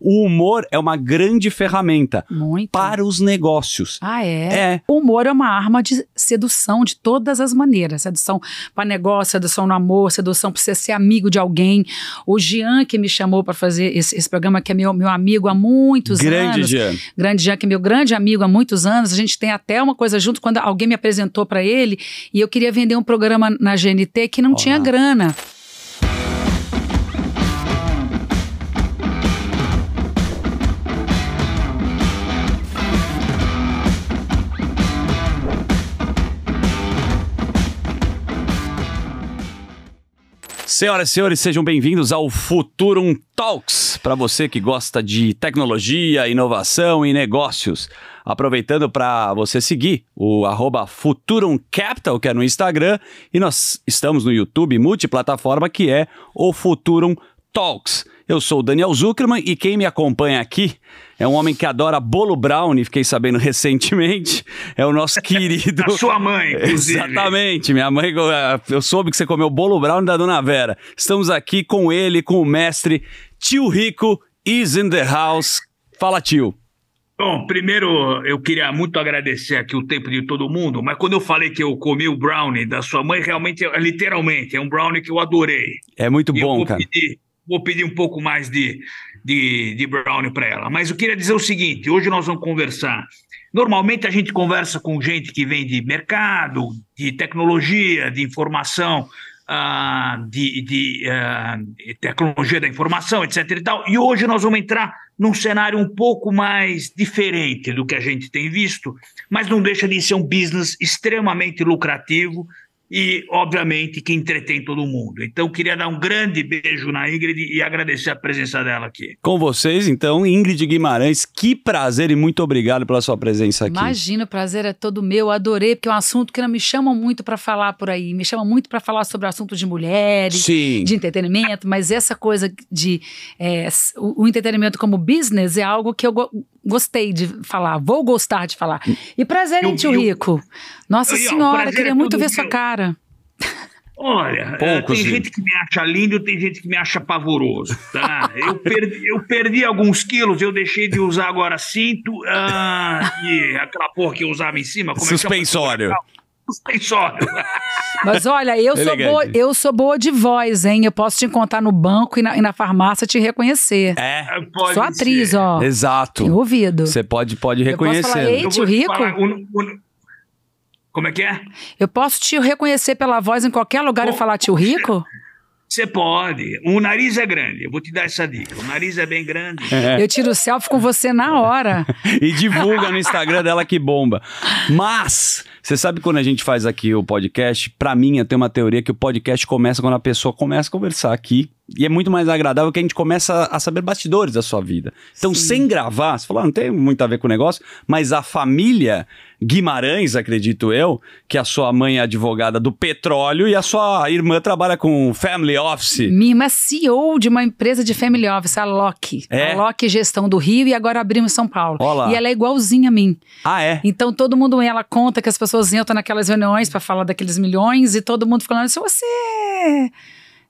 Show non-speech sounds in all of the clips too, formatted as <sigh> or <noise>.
o humor é uma grande ferramenta Muito. para os negócios. Ah, é? É. O humor é uma arma de sedução de todas as maneiras. Sedução para negócio, sedução no amor, sedução para você ser amigo de alguém. O Jean, que me chamou para fazer esse, esse programa, que é meu, meu amigo há muitos Grande anos. Jean. Grande Jean, que é meu grande amigo há muitos anos. A gente tem até uma coisa junto quando alguém me apresentou para ele e eu queria vender um programa na GNT que não Olá. tinha grana. Senhoras e senhores, sejam bem-vindos ao Futurum Talks. Para você que gosta de tecnologia, inovação e negócios. Aproveitando para você seguir o arroba Futurum Capital, que é no Instagram, e nós estamos no YouTube, multiplataforma, que é o Futurum Talks. Eu sou o Daniel Zuckerman e quem me acompanha aqui é um homem que adora bolo brownie, fiquei sabendo <laughs> recentemente, é o nosso querido... <laughs> A sua mãe, <laughs> inclusive. Exatamente, minha mãe, eu soube que você comeu bolo brown da Dona Vera. Estamos aqui com ele, com o mestre Tio Rico is in the house. Fala, tio. Bom, primeiro eu queria muito agradecer aqui o tempo de todo mundo, mas quando eu falei que eu comi o brownie da sua mãe, realmente, é- literalmente, é um brownie que eu adorei. É muito E eu bom, vou cara. Pedir, vou pedir um pouco mais de, de, de brownie para ela. Mas eu queria dizer o seguinte: hoje nós vamos conversar. Normalmente a gente conversa com gente que vem de mercado, de tecnologia, de informação, ah, de, de, de tecnologia da informação, etc. E, tal. e hoje nós vamos entrar num cenário um pouco mais diferente do que a gente tem visto, mas não deixa de ser um business extremamente lucrativo e, obviamente, que entretém todo mundo. Então, queria dar um grande beijo na Ingrid e agradecer a presença dela aqui. Com vocês, então, Ingrid Guimarães, que prazer e muito obrigado pela sua presença aqui. Imagina, o prazer é todo meu. Adorei, porque é um assunto que não me chamam muito para falar por aí. Me chamam muito para falar sobre assunto de mulheres, Sim. de entretenimento, mas essa coisa de é, o, o entretenimento como business é algo que eu gostei de falar, vou gostar de falar. E prazer, hein, Eu- tio eu- Rico? Nossa Eu- Senhora, queria é muito ver sua meu. cara. Olha, Poucos, tem gente que me acha lindo, tem gente que me acha pavoroso, tá? <laughs> Eu perdi, eu perdi alguns quilos, eu deixei de usar agora cinto ah, e aquela porra que eu usava em cima. Como é que chama? Suspensório. Mas olha, eu sou, boa, eu sou boa de voz, hein? Eu posso te encontrar no banco e na, e na farmácia te reconhecer. É, Pode sou atriz, ser. ó. exato. Tem ouvido. Você pode, pode Eu posso reconhecer. falar, "Ei, Eu tio Rico? falar, como é que é? Eu posso te reconhecer pela voz em qualquer lugar e Bom, falar tio Rico? Você pode. O nariz é grande, eu vou te dar essa dica. O nariz é bem grande. É. Eu tiro selfie com você na hora. <laughs> e divulga no Instagram dela que bomba. Mas, você sabe quando a gente faz aqui o podcast, pra mim eu tenho uma teoria que o podcast começa quando a pessoa começa a conversar aqui. E é muito mais agradável que a gente começa a saber bastidores da sua vida. Então, sem gravar, você falou, ah, não tem muito a ver com o negócio, mas a família Guimarães, acredito eu, que a sua mãe é advogada do petróleo e a sua irmã trabalha com family office. Minha irmã é CEO de uma empresa de family office, a Loki. É? A Loki Gestão do Rio e agora abrimos em São Paulo. Ó lá. E ela é igualzinha a mim. Ah, é? Então todo mundo, ela conta que as pessoas entram naquelas reuniões para falar daqueles milhões e todo mundo falando, é você.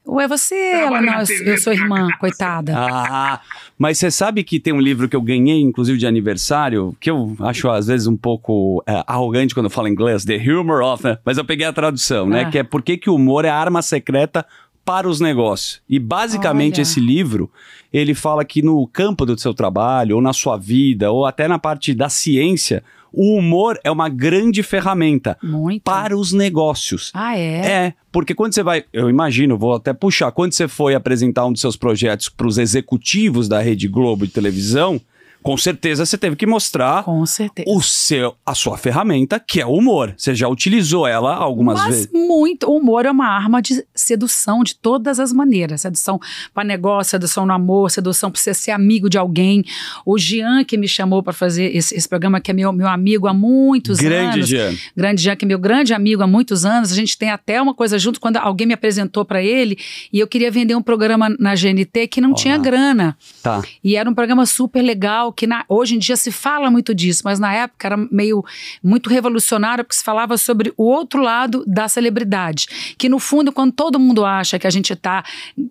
Ou é você? Ela, não, eu, eu sou irmã, coitada. Ah, mas você sabe que tem um livro que eu ganhei, inclusive de aniversário, que eu acho às vezes um pouco é, arrogante quando eu falo inglês, The Humor of, né? mas eu peguei a tradução, né? Ah. Que é Por que, que o humor é a arma secreta para os negócios. E basicamente Olha. esse livro, ele fala que no campo do seu trabalho, ou na sua vida, ou até na parte da ciência, o humor é uma grande ferramenta Muito. para os negócios. Ah, é? É, porque quando você vai, eu imagino, vou até puxar, quando você foi apresentar um dos seus projetos para os executivos da Rede Globo de televisão, com certeza você teve que mostrar Com certeza. o seu, a sua ferramenta, que é o humor. Você já utilizou ela algumas Mas vezes. muito. O humor é uma arma de sedução de todas as maneiras. Sedução para negócio, sedução no amor, sedução para você ser amigo de alguém. O Jean, que me chamou para fazer esse, esse programa, que é meu, meu amigo há muitos Grande anos. Jean. Grande Jean, que é meu grande amigo há muitos anos. A gente tem até uma coisa junto quando alguém me apresentou para ele e eu queria vender um programa na GNT que não Olá. tinha grana. Tá. E era um programa super legal que na- hoje em dia se fala muito disso, mas na época era meio muito revolucionário porque se falava sobre o outro lado da celebridade, que no fundo quando todo mundo acha que a gente tá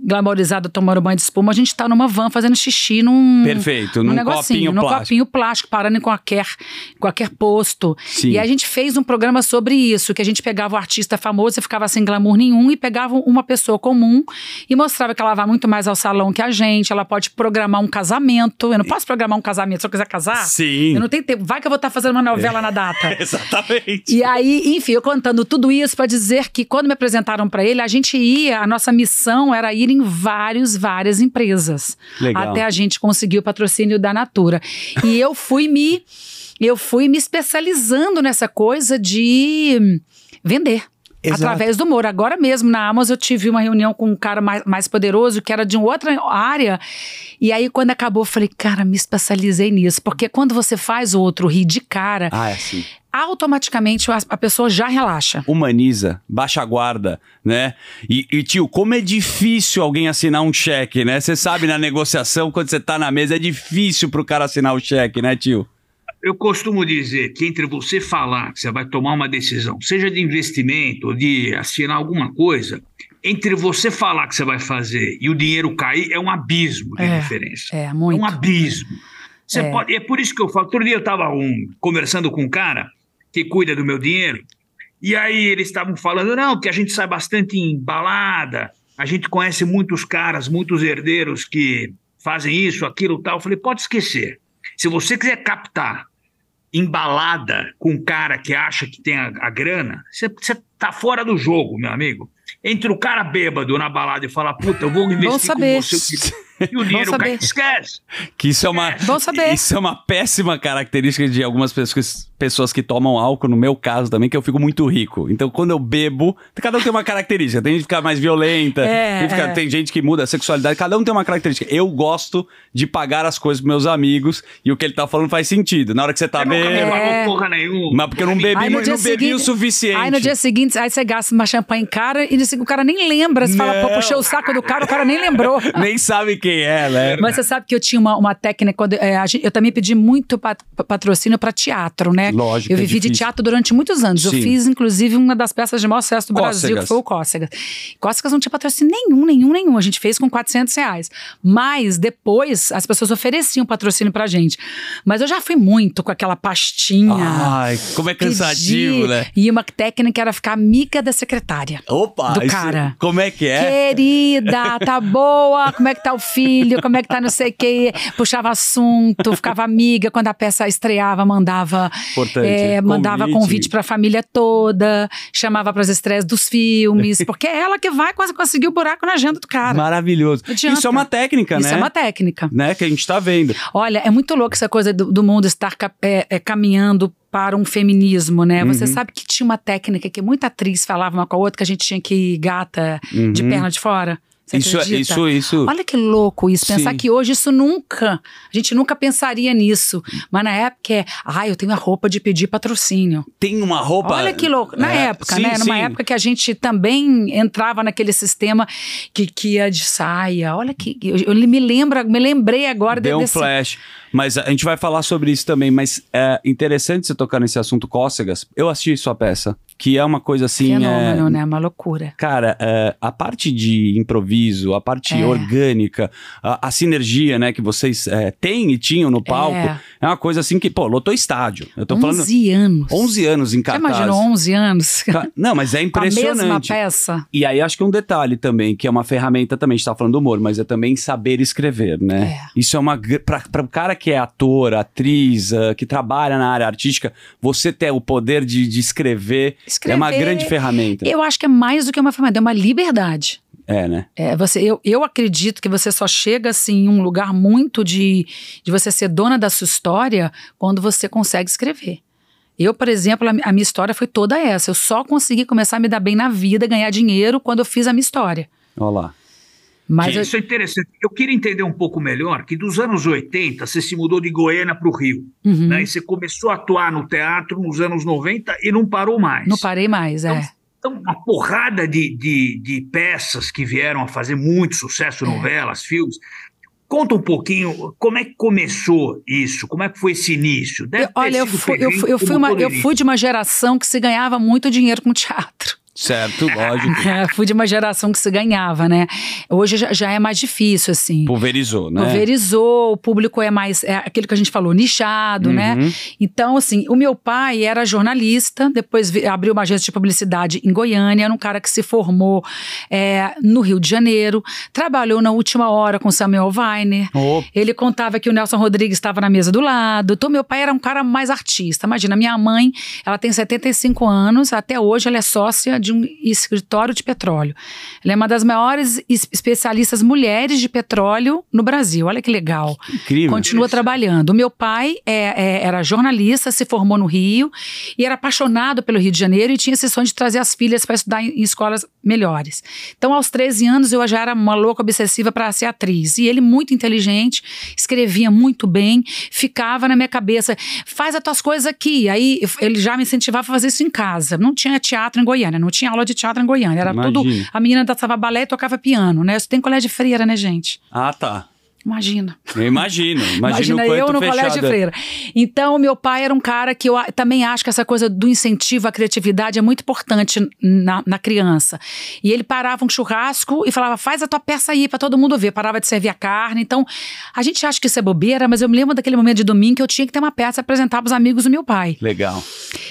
glamorizado tomando banho de espuma, a gente tá numa van fazendo xixi num Perfeito, num num negocinho, copinho num plástico. copinho plástico, parando em qualquer, qualquer posto. Sim. E a gente fez um programa sobre isso, que a gente pegava o artista famoso e ficava sem glamour nenhum e pegava uma pessoa comum e mostrava que ela vai muito mais ao salão que a gente, ela pode programar um casamento. Eu não posso programar um casamento se eu quiser casar. Sim. Eu não tenho tempo. Vai que eu vou estar fazendo uma novela na data. <laughs> Exatamente. E aí, enfim, eu contando tudo isso para dizer que quando me apresentaram para ele, a gente ia, a nossa missão era ir em vários, várias empresas. Legal. Até a gente conseguir o patrocínio da Natura. E eu fui me eu fui me especializando nessa coisa de vender. Exato. Através do humor. Agora mesmo, na Amazon, eu tive uma reunião com um cara mais, mais poderoso, que era de outra área. E aí, quando acabou, eu falei, cara, me especializei nisso. Porque quando você faz o outro rir de cara, Ah, é assim. automaticamente a, a pessoa já relaxa. Humaniza, baixa a guarda, né? E, e, tio, como é difícil alguém assinar um cheque, né? Você sabe, na negociação, quando você tá na mesa, é difícil pro cara assinar o cheque, né, tio? Eu costumo dizer que entre você falar que você vai tomar uma decisão, seja de investimento ou de assinar alguma coisa, entre você falar que você vai fazer e o dinheiro cair, é um abismo de É, diferença. É, muito. É um abismo. Você É. pode, é por isso que eu falo. Outro dia eu estava conversando com um cara que cuida do meu dinheiro, e aí eles estavam falando, não, que a gente sai bastante em balada, a gente conhece muitos caras, muitos herdeiros que fazem isso, aquilo tal. Eu falei, pode esquecer. Se você quiser captar embalada com um cara que acha que tem a, a grana, você, tá fora do jogo, meu amigo. Entre o cara bêbado na balada e falar, puta, eu vou investir saber. com você <laughs> <laughs> e o dinheiro cai, esquece. Que isso é uma. Bom saber. Isso é uma péssima característica de algumas pessoas, pessoas que tomam álcool, no meu caso também, que eu fico muito rico. Então, quando eu bebo, cada um tem uma característica. Tem gente que fica mais violenta, É, tem, fica- é. tem gente que muda a sexualidade, cada um tem uma característica. Eu gosto de pagar as coisas pros meus amigos e o que ele tá falando faz sentido. Na hora que você tá Você nunca me bebendo. É. pagou porra nenhuma. Mas porque eu não bebi, Aí não bebi o suficiente. Aí no dia seguinte, aí você gasta uma champanhe cara e o cara nem lembra. Você fala, pô, Não. puxei o saco do cara, o cara nem lembrou. <laughs> Nem sabe quem é, né? Mas você sabe que eu tinha uma, uma técnica, quando, é, a gente- eu também pedi muito pat- patrocínio para teatro, né? Lógico, Eu é vivi de difícil. teatro durante muitos anos. Eu Sim. fiz, inclusive, uma das peças de maior sucesso do Brasil, Cócegas. que foi o Cócegas. Cócegas não tinha patrocínio nenhum, nenhum, nenhum. A gente fez com 400 reais. Mas depois as pessoas ofereciam patrocínio pra gente. Mas eu já fui muito com aquela pastinha. Ai, como é cansativo, Pedir. né? E uma técnica era ficar amiga da secretária. Opa, Do isso- cara. como é que é? Querida, tá boa? Como é que tá o filho? Como é que tá não sei o quê? Puxava assunto, ficava amiga. Quando a peça estreava, mandava, é, mandava convite pra família toda, chamava pras estreias dos filmes, <laughs> porque é ela que vai quase conseguir o buraco na agenda do cara. Maravilhoso. Isso é uma técnica, Isso né? é uma técnica. Né, que a gente tá vendo. Olha, é muito louco essa coisa do, do mundo estar é, é, caminhando para um feminismo, né? Uhum. Você sabe que tinha uma técnica que muita atriz falava uma com a outra, que a gente tinha que ir gata de Uhum. perna de fora. Você Isso, acredita? isso, isso. Olha que louco isso. Pensar Sim. que hoje isso nunca. A gente nunca pensaria nisso. Mas na época é. Ah, eu tenho a roupa de pedir patrocínio. Tem uma roupa. Olha que louco. Na É, época, sim, né? Numa sim. época que a gente também entrava naquele sistema que, que ia de saia. Olha que. Eu, eu me lembro, me lembrei agora Deu um desse. flash. Mas a gente vai falar sobre isso também. Mas é interessante você tocar nesse assunto cócegas. Eu assisti sua peça, que é uma coisa assim. Fenômeno, é, né? Uma loucura. Cara, é, a parte de improviso, a parte É. orgânica, a, a sinergia, né, que vocês é, têm e tinham no palco, é. É. uma coisa assim que, pô, lotou estádio. Eu tô falando 11 anos. 11 anos em Você cartaz. imaginou 11 anos? Não, mas é Com <laughs> a impressionante. mesma peça? E aí acho que um detalhe também, que é uma ferramenta também, a gente tá falando do humor, mas é também saber escrever, né? É. Isso é uma. Pra, pra o cara que é ator, atriz, ah, que trabalha na área artística, você ter o poder de, de escrever, é uma Escrever, grande ferramenta. Eu acho que é mais do que uma ferramenta, é uma liberdade. É, né? É, você, eu, eu acredito que você só chega assim em um lugar muito de, de você ser dona da sua história quando você consegue escrever. Eu, por exemplo, a minha história foi toda essa. Eu só consegui começar a me dar bem na vida, ganhar dinheiro quando eu fiz a minha história. Olha lá. Mas eu- Isso é interessante. Eu queria entender um pouco melhor que dos anos 80 você se mudou de Goiânia para o Rio. Uhum. Né? E você começou a atuar no teatro nos anos 90 e não parou mais. não parei mais, é. Então, uma porrada de, de, de peças que vieram a fazer muito sucesso, É. novelas, filmes. Conta um pouquinho como é que começou isso, como é que foi esse início. Eu, olha, eu fui, eu, fui, eu, fui uma, eu fui de uma geração que se ganhava muito dinheiro com teatro. Certo, <laughs> lógico. É, fui de uma geração que se ganhava, né? Hoje já, já, é mais difícil, assim. Pulverizou, né? Pulverizou, o público é mais, é aquilo que a gente falou, nichado, né? uhum. né? Então, assim, o meu pai era jornalista, depois abriu uma agência de publicidade em Goiânia, era um cara que se formou é, no Rio de Janeiro, trabalhou na última hora com Samuel Weiner. Oh. Ele contava que o Nelson Rodrigues estava na mesa do lado. Então, meu pai era um cara mais artista. Imagina, minha mãe, ela tem 75 anos, até hoje ela é sócia de um escritório de petróleo. Ela é uma das maiores especialistas mulheres de petróleo no Brasil. Olha que legal. Incrível. Continua trabalhando. O meu pai é, é, era jornalista, se formou no Rio e era apaixonado pelo Rio de Janeiro e tinha esse sonho de trazer as filhas para estudar em, em, escolas melhores. Então, aos 13 anos, eu já era uma louca obsessiva para ser atriz. E ele, muito inteligente, escrevia muito bem, ficava na minha cabeça, faz as tuas coisas aqui. Aí ele já me incentivava a fazer isso em casa. Não tinha teatro em Goiânia, não tinha aula de teatro em Goiânia. Era Imagina. tudo. A menina dançava balé e tocava piano, né? Você tem colégio de freira, né, gente? Ah, tá. Imagina. Eu imagino. Imagina eu no colégio de freira. Então, meu pai era um cara que eu também acho que essa coisa do incentivo à criatividade é muito importante na, na criança. E ele parava um churrasco e falava: faz a tua peça aí para todo mundo ver. Parava de servir a carne. Então, a gente acha que isso é bobeira, mas eu me lembro daquele momento de domingo que eu tinha que ter uma peça apresentar para os amigos do meu pai. Legal.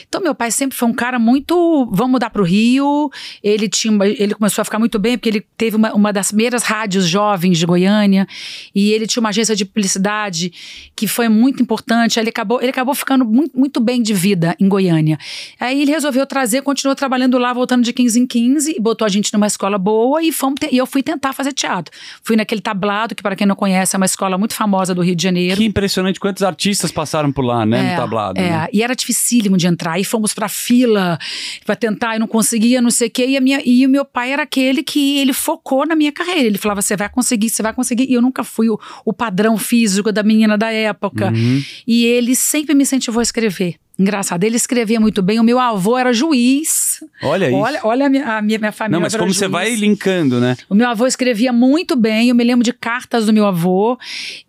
Então, meu pai sempre foi um cara muito. Vamos mudar para o Rio. Ele, tinha, ele começou a ficar muito bem, porque ele teve uma, uma das primeiras rádios jovens de Goiânia. E e ele tinha uma agência de publicidade que foi muito importante. Ele acabou, ele acabou ficando muito, muito bem de vida em Goiânia. Aí ele resolveu trazer, continuou trabalhando lá, voltando de 15 em 15, botou a gente numa escola boa e, fomos e eu fui tentar fazer teatro. Fui naquele tablado, que para quem não conhece é uma escola muito famosa do Rio de Janeiro. Que impressionante quantos artistas passaram por lá, né, é, no tablado. É, né? e era dificílimo de entrar. E fomos pra fila para tentar e não conseguia, não sei o quê. E, a minha, e o meu pai era aquele que ele focou na minha carreira. Ele falava: você vai conseguir, você vai conseguir. E eu nunca fui o, o padrão físico da menina da época. Uhum. E ele sempre me incentivou a escrever. Engraçado, ele escrevia muito bem. O meu avô era juiz. Olha isso. Olha, olha a, minha, a minha, minha família. Não, mas como juiz. você vai linkando, né? O meu avô escrevia muito bem. Eu me lembro de cartas do meu avô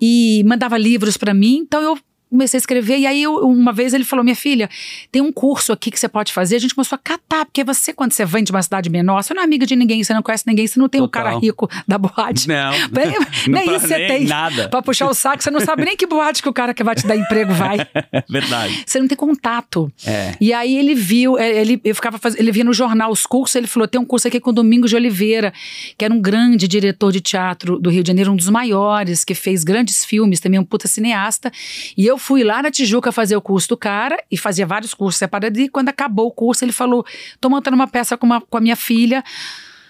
e mandava livros para mim. Então eu comecei a escrever. E aí, eu, uma vez ele falou: Minha filha, tem um curso aqui que você pode fazer. A gente começou a catar, porque você, quando você vem de uma cidade menor, você não é amiga de ninguém, você não conhece ninguém, você não tem o um cara rico da boate. Não. <laughs> nem <laughs> isso você tem. Nada. Pra puxar o saco, você não sabe nem que boate que o cara que vai te dar emprego vai. <laughs> Verdade. Você não tem contato. É. E aí ele viu, é, ele, eu ficava faz... ele via no jornal os cursos, ele falou: tem um curso aqui com o Domingos de Oliveira, que era um grande diretor de teatro do Rio de Janeiro, um dos maiores, que fez grandes filmes, também um puta cineasta. E eu fui lá na Tijuca fazer o curso do cara e fazia vários cursos separados. E quando acabou o curso, ele falou: tô montando uma peça com, uma, com a minha filha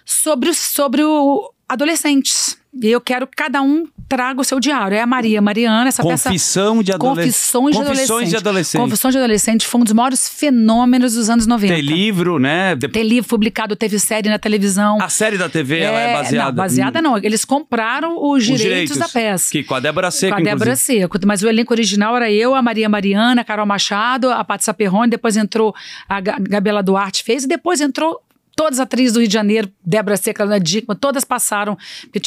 sobre, sobre o adolescentes. E eu quero que cada um traga o seu diário. É a Maria Mariana, essa Confissão peça. De adolescente. Confissões de Confissões adolescente. de adolescente. Confissões de adolescente foi um dos maiores fenômenos dos anos 90. Tem livro, né? Tem livro publicado, teve série na televisão. A série da TV, é, ela é baseada. Não, baseada não. Eles compraram os, os direitos, direitos, da peça. Que com a Débora Seco, Com a Débora inclusive. Seco. Mas o elenco original era eu, a Maria Mariana, a Carol Machado, a Paty Saperrone, depois entrou a Gabriela Duarte fez, e depois entrou Todas as atrizes do Rio de Janeiro, Débora Seca, Ana Dickman, todas passaram.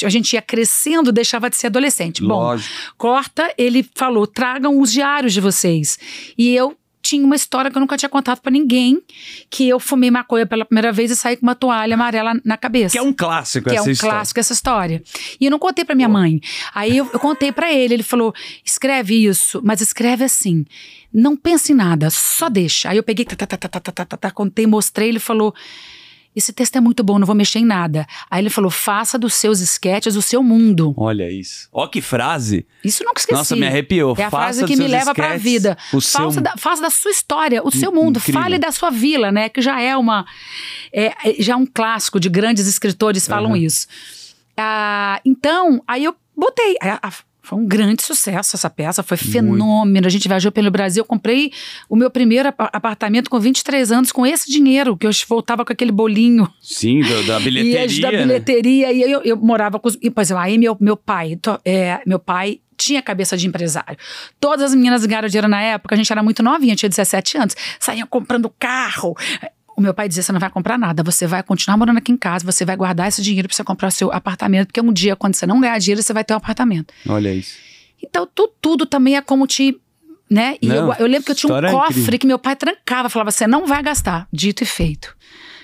A gente ia crescendo, deixava de ser adolescente. Lógico. Bom, corta, ele falou: tragam os diários de vocês. E eu tinha uma história que eu nunca tinha contado para ninguém, que eu fumei maconha pela primeira vez e saí com uma toalha amarela na cabeça. Que é um clássico que é essa é um história. clássico essa história. E eu não contei para minha Pô. mãe. Aí eu, eu contei para ele, ele falou: "Escreve isso, mas escreve assim. Não pense em nada, só deixa". Aí eu peguei, tá, tá, tá, tá, tá, tá, tá, tá contei, mostrei, ele falou: esse texto é muito bom, não vou mexer em nada. Aí ele falou: faça dos seus esquetes o seu mundo. Olha isso. Ó, que frase. Isso nunca esqueci. Nossa, me arrepiou. É a faça frase que me leva para a vida. O faça, seu... da, faça da sua história, o seu mundo. Incrível. Fale da sua vila, né? Que já é uma. É, já é um clássico de grandes escritores falam Uhum. isso. Ah, então, aí eu botei. A, a, foi um grande sucesso essa peça, foi fenômeno. A gente viajou pelo Brasil. Eu comprei o meu primeiro ap- apartamento com 23 anos com esse dinheiro, que eu voltava com aquele bolinho. Sim, do- <laughs> da bilheteria. E da né? bilheteria, e eu, eu morava com os. E, por exemplo, aí meu, meu pai, é, meu pai tinha cabeça de empresário. Todas as meninas ganharam dinheiro na época, a gente era muito novinha, tinha 17 anos, saíam comprando carro. O meu pai dizia: você não vai comprar nada, você vai continuar morando aqui em casa, você vai guardar esse dinheiro para você comprar o seu apartamento, porque um dia, quando você não ganhar dinheiro, você vai ter um apartamento. Olha isso. Então, tu, tudo também é como te. Né? E Não, eu, eu lembro que eu tinha um é cofre incrível. que meu pai trancava, falava: você não vai gastar. Dito e feito.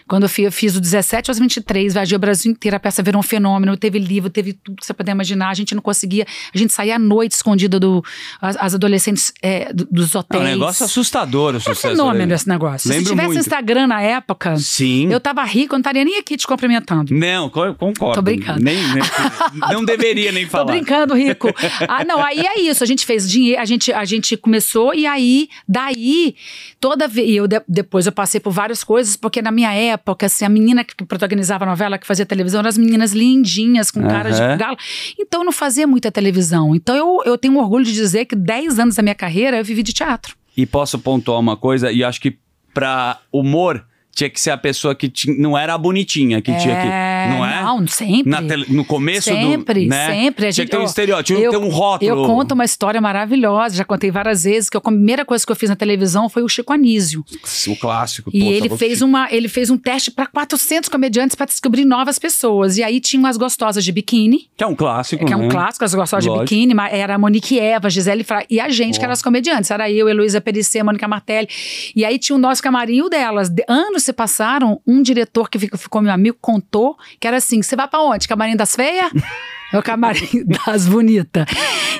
Quando eu fiz, eu fiz do 17 aos 23, viajei o Brasil inteiro, a peça virou um fenômeno, teve livro, teve tudo que você puder imaginar. A gente não conseguia, a gente saía à noite escondida do. As, as adolescentes é, do- dos É um hotéis. negócio assustador o É sucesso. fenômeno dele. esse negócio. Lembro Se tivesse muito. Instagram na época, Sim. eu tava rico, eu não estaria nem aqui te cumprimentando. Não, co- concordo. Tô brincando. Nem, nem- <laughs> não deveria nem falar. Tô brincando, Rico. Ah, não, aí é isso. A gente fez dinheiro, a gente, a gente começou e aí, daí, toda vez. E eu de- depois eu passei por várias coisas, porque na minha época, assim, a menina que protagonizava a novela, que fazia televisão, eram as meninas lindinhas, com cara de Aham. galo. Então eu não fazia muita televisão. Então eu, eu tenho orgulho de dizer que 10 anos da minha carreira eu vivi de teatro. E posso pontuar uma coisa, e acho que pra humor tinha que ser a pessoa que tinha, não era a bonitinha que tinha que. Não é? Não, sempre. Tele- no começo sempre, do. Né? sempre. A Tinha que ter um estereótipo, tinha que ter um rótulo. Eu conto uma história maravilhosa, já contei várias vezes, que a primeira coisa que eu fiz na televisão foi o Chico Anísio. O clássico. E pô, ele fez, uma, ele fez um teste para 400 comediantes para descobrir novas pessoas. E aí tinha umas gostosas de biquíni, Que é um clássico. que é um né? clássico, as gostosas Lógico. de biquíni, mas era a Monique Eva, Gisele Fra e a gente, que eram as comediantes. Era eu, Heloísa Perissé, Mônica Martelli. E aí tinha o nosso camarim o delas. De- anos se passaram, um diretor que ficou, meu amigo contou que era assim: você vai pra onde? Camarim das feias? É o camarim <laughs> das bonitas.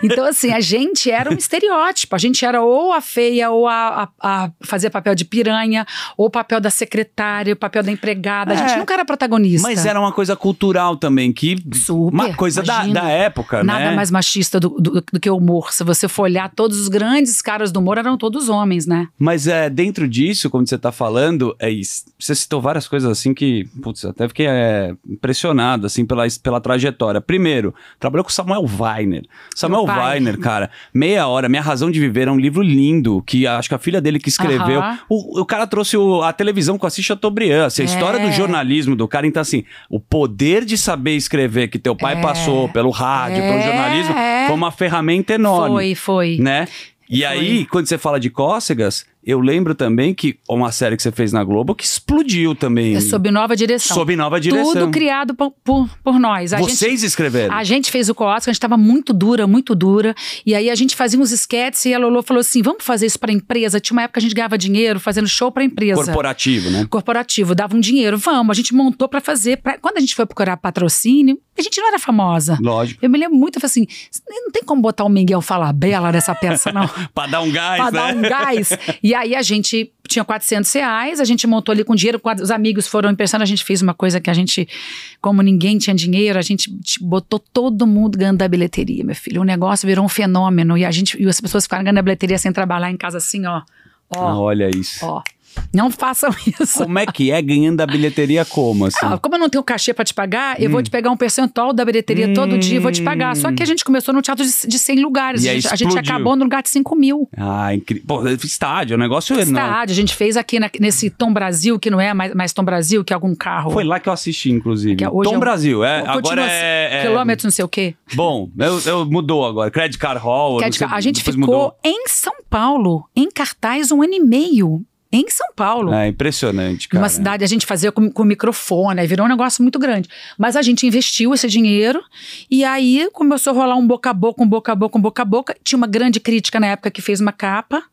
Então, assim, a gente era um estereótipo. A gente era ou a feia, ou a, a, a fazer papel de piranha, ou o papel da secretária, o papel da empregada. A gente É. nunca era protagonista. Mas era uma coisa cultural também, que. Super, uma coisa da, da época, Nada né? mais machista do, do- do que o humor. Se você for olhar, todos os grandes caras do humor eram todos homens, né? Mas é, dentro disso, como você tá falando, é. Você citou várias coisas assim que, putz, até fiquei é, impressionado, assim, pela, pela trajetória. Primeiro, trabalhou com Samuel Weiner. Samuel. Weiner, cara, Meia Hora, Minha Razão de Viver, é um livro lindo, que acho que a filha dele que escreveu. Aham. O, o cara trouxe o- a televisão com a Chateaubriand, assim, a É. história do jornalismo do cara. Então, assim, o poder de saber escrever que teu pai É. passou pelo rádio, pelo É, jornalismo, é. foi uma ferramenta enorme Foi, foi. né? E Foi. aí, quando você fala de cócegas, eu lembro também que uma série que você fez na Globo que explodiu também. É sob nova direção. Sob nova direção. Tudo criado por, por, por nós. A Vocês gente, escreveram. a gente fez o Coosca, a gente estava muito dura, muito dura. E aí a gente fazia uns esquetes e a Lolo falou assim: vamos fazer isso para empresa. Tinha uma época que a gente ganhava dinheiro fazendo show para empresa. Corporativo, né? corporativo, dava um dinheiro. Vamos, a gente montou para fazer. pra- Quando a gente foi procurar patrocínio, a gente não era famosa. Lógico. Eu me lembro muito, eu falei assim: não tem como botar o Miguel Falabella nessa peça, não. <laughs> Pra dar um gás, pra né? dar um gás. E <laughs> aí a gente tinha 400 reais, a gente montou ali com dinheiro, os amigos foram emprestando, a gente fez uma coisa que a gente, como ninguém tinha dinheiro, a gente botou todo mundo ganhando da bilheteria, meu filho. O negócio virou um fenômeno e a gente e as pessoas ficaram ganhando da bilheteria sem trabalhar em casa assim, ó. Ah, Ó, olha isso. ó. Não façam <laughs> isso. Como é que é ganhando a bilheteria como, assim? Ah, como eu não tenho cachê pra te pagar, eu vou te pegar um percentual da bilheteria todo dia e vou te pagar. Só que a gente começou no teatro de, de 100 lugares. E A gente, a gente acabou no lugar de 5 mil. Ah, incrível. Pô, estádio, é um negócio enorme. Estádio, a gente fez aqui na- nesse Tom Brasil, que não é mais, mais Tom Brasil, que é algum carro. Foi lá que eu assisti, inclusive. Que hoje Tom é um- Brasil, é. Agora é, é- Quilômetros, não sei o quê. Bom, eu, eu- mudou agora. Credit Card Hall. É de- sei- a gente ficou mudou. em São Paulo, em cartaz, um ano e meio. Em São Paulo. É impressionante, cara. Numa cidade, a gente fazia com, com microfone, aí virou um negócio muito grande. Mas a gente investiu esse dinheiro e aí começou a rolar um boca a boca, um boca a boca, um boca a boca. Tinha uma grande crítica na época que fez uma capa,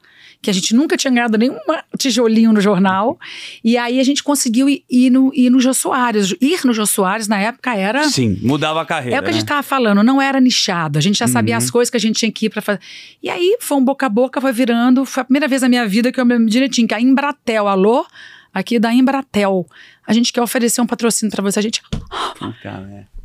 que a gente nunca tinha ganhado nenhum tijolinho no jornal. E aí a gente conseguiu ir, ir no, ir no Jô Soares. Ir no Jô Soares na época era. Sim, mudava a carreira. É o que a gente né? tava falando, não era nichado. A gente já sabia Uhum. as coisas que a gente tinha que ir pra fazer. E aí foi um boca a boca, foi virando. Foi a primeira vez na minha vida que eu me lembro direitinho, que a Embratel, alô? Aqui da Embratel. A gente quer oferecer um patrocínio pra você. A gente. Cara, é.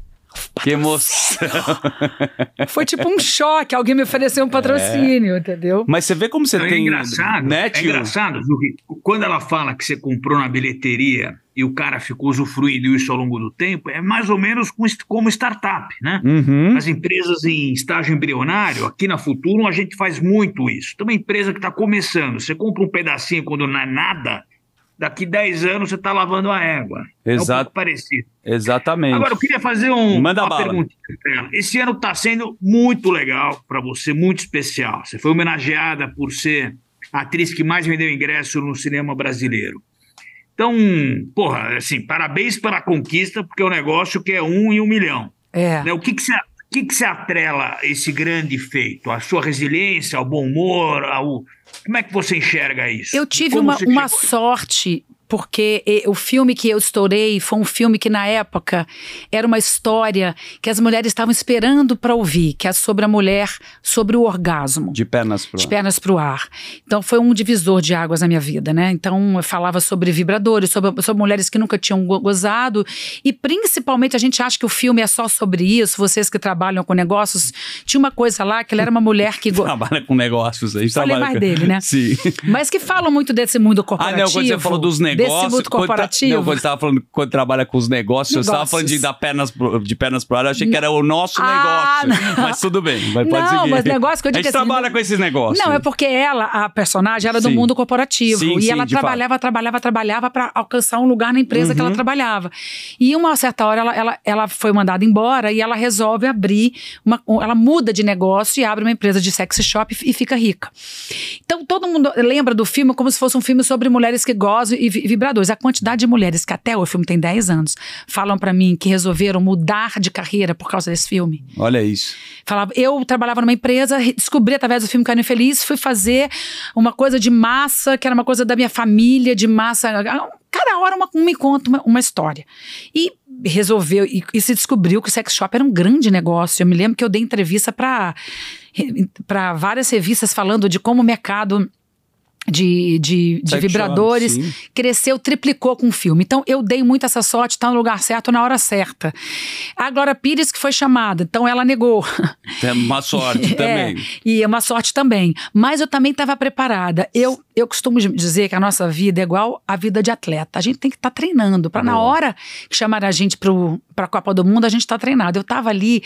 Que emoção. <laughs> Foi tipo um choque. Alguém me ofereceu um patrocínio, entendeu? Mas você vê como você é tem. engraçado, né, é tio? engraçado, Zuki, quando ela fala que você comprou na bilheteria e o cara ficou usufruindo isso ao longo do tempo, é mais ou menos com- como startup, né? Uhum. As empresas em estágio embrionário, aqui na Futuro, a gente faz muito isso. Tem uma empresa que está começando, você compra um pedacinho quando não é nada, daqui 10 anos você está lavando a égua. É um Exato. pouco parecido. Exatamente. Agora, eu queria fazer um, Manda uma bala. perguntinha ela. Esse ano está sendo muito legal para você, muito especial. Você foi homenageada por ser a atriz que mais vendeu ingresso no cinema brasileiro. Então, porra, assim, parabéns pela conquista, porque é um negócio que é um em um milhão. É. Né? O que, que você o que, que você atrela esse grande feito? A sua resiliência, ao bom humor? Ao... Como é que você enxerga isso? Eu tive uma, uma sorte porque o filme que eu estourei foi um filme que na época era uma história que as mulheres estavam esperando para ouvir, que é sobre a mulher, sobre o orgasmo. De pernas pro De ar. pernas para o ar. Então foi um divisor de águas na minha vida, né? Então eu falava sobre vibradores, sobre, sobre mulheres que nunca tinham go- gozado. E principalmente a gente acha que o filme é só sobre isso. Vocês que trabalham com negócios, tinha uma coisa lá que ela era uma mulher que. <laughs> Trabalha com negócios. A gente Falei trabalha mais com... dele, né? <laughs> Sim. Mas que falam muito desse mundo Ah, corporativo. não, quando você falou dos negócios. Desse mundo quando corporativo. não, quando você tava falando quando trabalha com os negócios, você estava Negócios. falando de dar pernas pro, de pernas pro ar, eu achei que era o nosso Ah, negócio. não. Mas tudo bem, mas pode Não, seguir. mas negócio que eu A digo gente assim, trabalha não- com esses negócios. Não, é porque ela, a personagem, era do Sim. mundo corporativo. Sim, e sim, ela trabalhava, trabalhava, trabalhava para alcançar um lugar na empresa que ela Uhum. trabalhava. E uma certa hora ela, ela, ela foi mandada embora e ela resolve abrir, uma, um- ela muda de negócio e abre uma empresa de sex shop e, e fica rica. Então todo mundo lembra do filme como se fosse um filme sobre mulheres que gozam e vibradores. A quantidade de mulheres que até o filme tem 10 anos falam para mim que resolveram mudar de carreira por causa desse filme. Olha isso. Falava, eu trabalhava numa empresa, re- descobri através do filme Carne Feliz, fui fazer uma coisa de massa, que era uma coisa da minha família, de massa. Cada hora uma, um me conta uma, uma história. E resolveu, e, e se descobriu que o sex shop era um grande negócio. Eu me lembro que eu dei entrevista para para várias revistas falando de como o mercado de, de, de vibradores cresceu, triplicou com o filme. Então eu dei muito essa sorte, estar no lugar certo na hora certa. A Glória Pires que foi chamada, então ela negou. Tem uma sorte <laughs> também. É, e é uma sorte também. Mas eu também estava preparada. Eu, eu costumo dizer que a nossa vida é igual a vida de atleta. A gente tem que estar treinando para na hora que chamar a gente para a Copa do Mundo, a gente está treinado. Eu estava ali,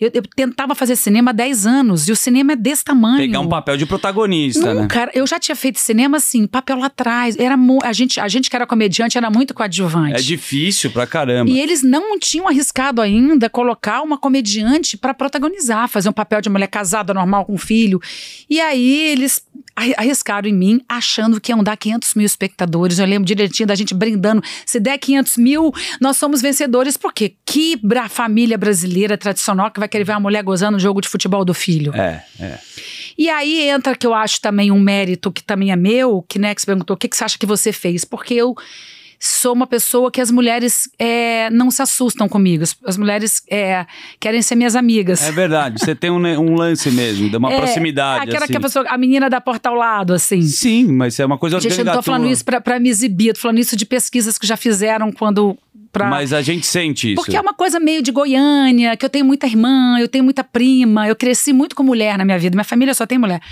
eu, eu tentava fazer cinema há 10 anos e o cinema é desse tamanho. Pegar um papel de protagonista, né? Nunca, eu já tinha feito cinema assim, papel lá atrás. Era a gente, a gente que era comediante era muito coadjuvante. É difícil pra caramba. E eles não tinham arriscado ainda colocar uma comediante para protagonizar, fazer um papel de mulher casada normal com filho. E aí eles arriscaram em mim, achando que iam dar 500 mil espectadores. Eu lembro direitinho da gente brindando. Se der 500 mil, nós somos vencedores. Porque que bra família brasileira tradicional que vai querer ver uma mulher gozando no jogo de futebol do filho? É, é. E aí entra que eu acho também um mérito que também é meu, que né, que você perguntou, o que, que você acha que você fez? Porque eu sou uma pessoa que as mulheres é, não se assustam comigo. As, mulheres é, querem ser minhas amigas. É verdade. Você tem um, um lance mesmo, de uma <laughs> É, proximidade. Aquela assim. que a pessoa, a menina da porta ao lado, assim. Sim, mas é uma coisa Gente, eu não tô falando isso pra, pra me exibir, eu tô falando isso de pesquisas que já fizeram quando. Pra, Mas a gente sente isso. porque é uma coisa meio de Goiânia, que eu tenho muita irmã, eu tenho muita prima, eu cresci muito com mulher na minha vida, minha família só tem mulher.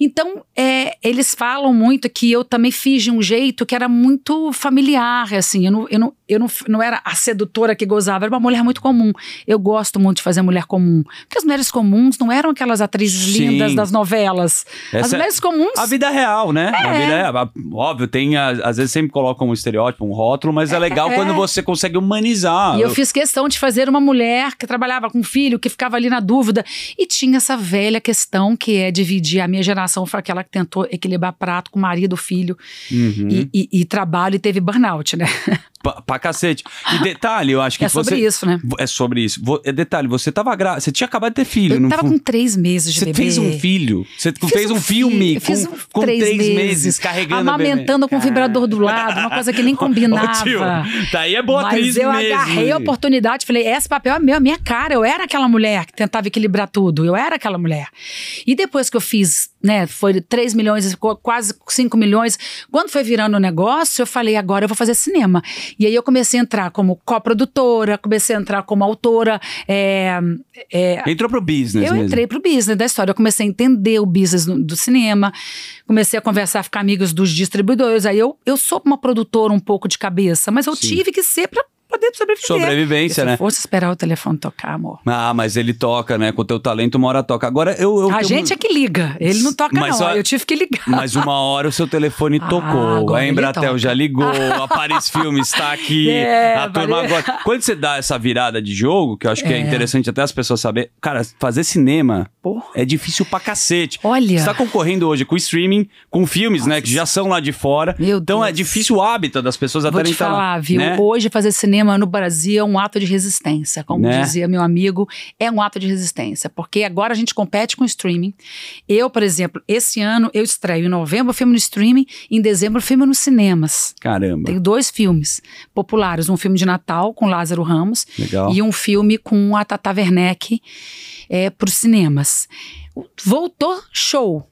Então, é, eles falam muito que eu também fiz de um jeito que era muito familiar, assim, eu não, eu não, eu não, não era a sedutora que gozava, era uma mulher muito comum. Eu gosto muito de fazer mulher comum. Porque as mulheres comuns não eram aquelas atrizes Sim. lindas das novelas. as Essa é mulheres comuns. A vida real, né? A É. vida é, a- óbvio, tem, a- às vezes sempre colocam um estereótipo, um rótulo, mas é, legal é. quando você consegue humanizar. E eu fiz questão de fazer uma mulher que trabalhava com filho, que ficava ali na dúvida. E tinha essa velha questão que é dividir. A minha geração foi aquela que tentou equilibrar prato com marido, filho Uhum. e, e- e trabalho e teve burnout, né? Pra, pra cacete. E detalhe, eu acho que É sobre você- isso, né? É sobre isso. É detalhe, você tava grávida, você tinha acabado de ter filho, Eu não tava com três meses de Você bebê. fez um filho. Você fez um, um filme com, um com três três, meses, meses, carregando. Amamentando com o vibrador do lado, uma coisa que nem combinava. <laughs> Ô, tio, tá aí é boa Mas eu mesmo. agarrei a oportunidade, falei, esse papel é meu, a minha cara. Eu era aquela mulher que tentava equilibrar tudo. Eu era aquela mulher. E depois que eu fiz, né, foi 3 milhões, quase 5 milhões. Quando foi virando o negócio, eu falei, agora eu vou fazer cinema. E aí eu comecei a entrar como coprodutora, comecei a entrar como autora. é, é, Entrou pro business eu mesmo. entrei pro business da história. Eu comecei a entender o business do, do cinema, comecei a conversar, ficar amigos dos distribuidores. Aí eu, eu sou uma produtora um pouco de cabeça, mas eu Sim. tive que ser pra poder sobreviver. Sobrevivência, se né? eu fosse esperar o telefone tocar, amor. Ah, mas ele toca, né? Com o teu talento, uma hora toca. Agora eu. eu A tenho gente é que liga. Ele não toca, Mas não. só- Eu tive que ligar. Mas uma hora o seu telefone <laughs> Ah, tocou. A Embratel toca. já ligou, <laughs> a Paris Filmes está aqui. É, a turma agora. Quando você dá essa virada de jogo, que eu acho que é, É. interessante até as pessoas saberem. Cara, fazer cinema Porra. é difícil pra cacete. Olha. Você tá concorrendo hoje com streaming, com filmes, né? Que já são lá de fora. Meu então é Deus. difícil o hábito das pessoas Vou até te falar, lá. viu? né? Hoje fazer cinema no Brasil é um ato de resistência. Como Né? dizia meu amigo, é um ato de resistência. Porque agora a gente compete com o streaming. Eu, por exemplo, esse ano eu estreio em novembro filme no streaming, em dezembro filme nos cinemas. Caramba. Tenho dois filmes populares. Um filme de Natal com Lázaro Ramos Legal. e um filme com a Tata Werneck é, para os cinemas. Voltou show.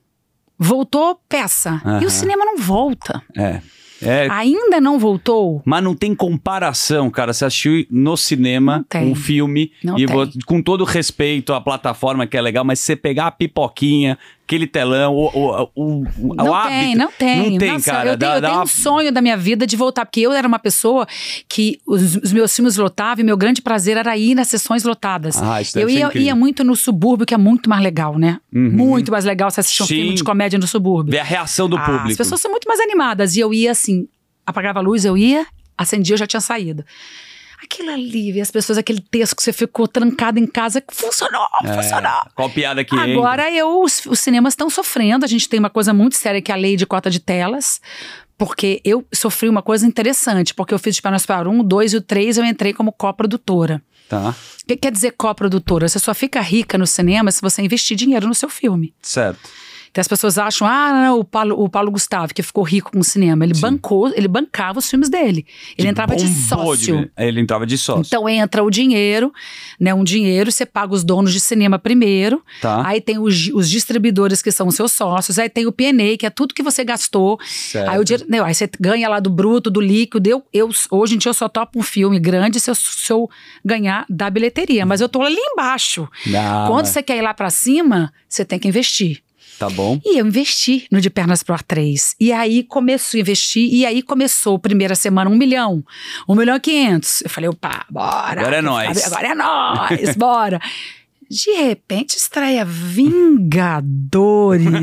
Voltou peça. E o cinema não volta. É. É, Ainda não voltou. Mas não tem comparação, cara. Você assistiu no cinema um filme Não e tem. vo- com todo respeito à plataforma que é legal, mas se você pegar a pipoquinha, aquele telão, o, o, o, o Não hábito. tem, não tem. Não tem, Nossa, cara. Eu tenho, Dá- eu dá tenho uma- um sonho da minha vida de voltar, porque eu era uma pessoa que os, os meus filmes lotavam e meu grande prazer era ir nas sessões lotadas. Ah, isso eu ia, ia muito no subúrbio, que é muito mais legal, né? Uhum. Muito mais legal você assistir um Sim. filme de comédia no subúrbio. Ver a reação do Ah, público. As pessoas são muito mais animadas. E eu ia assim, apagava a luz, eu ia, acendia, eu já tinha saído. Aquilo ali, ver as pessoas, aquele texto que você ficou trancado em casa, funcionou, funcionou. É, Qual piada que entra? Agora eu, os, os cinemas estão sofrendo. A gente tem uma coisa muito séria que é a lei de cota de telas. Porque eu sofri uma coisa interessante, porque eu fiz de Pernas para um, dois e o três eu entrei como coprodutora. Tá, O que quer dizer coprodutora? Você só fica rica no cinema se você investir dinheiro no seu filme. certo. Então as pessoas acham, ah, não, o Paulo, o Paulo Gustavo, que ficou rico com o cinema, ele bancou, ele bancava os filmes dele. Ele entrava de sócio. Ele entrava de sócio. Então entra o dinheiro, né? Um dinheiro, você paga os donos de cinema primeiro. Tá. Aí tem os, os distribuidores que são os seus sócios, aí tem o PNA, que é tudo que você gastou. Certo. Aí, o dinheiro, não, aí você ganha lá do bruto, do líquido. Eu, eu, hoje em dia eu só topo um filme grande se eu, se eu ganhar da bilheteria. Mas eu tô ali embaixo. Não, Quando mas- você quer ir lá pra cima, você tem que investir. Tá bom. E eu investi no De Pernas Pro Ar 3. E aí começou a investir, e aí começou, primeira semana, um milhão, um milhão e quinhentos. Eu falei, opa, bora. Agora é nóis. Agora é nós, <laughs> bora. De repente estreia Vingadores. <laughs>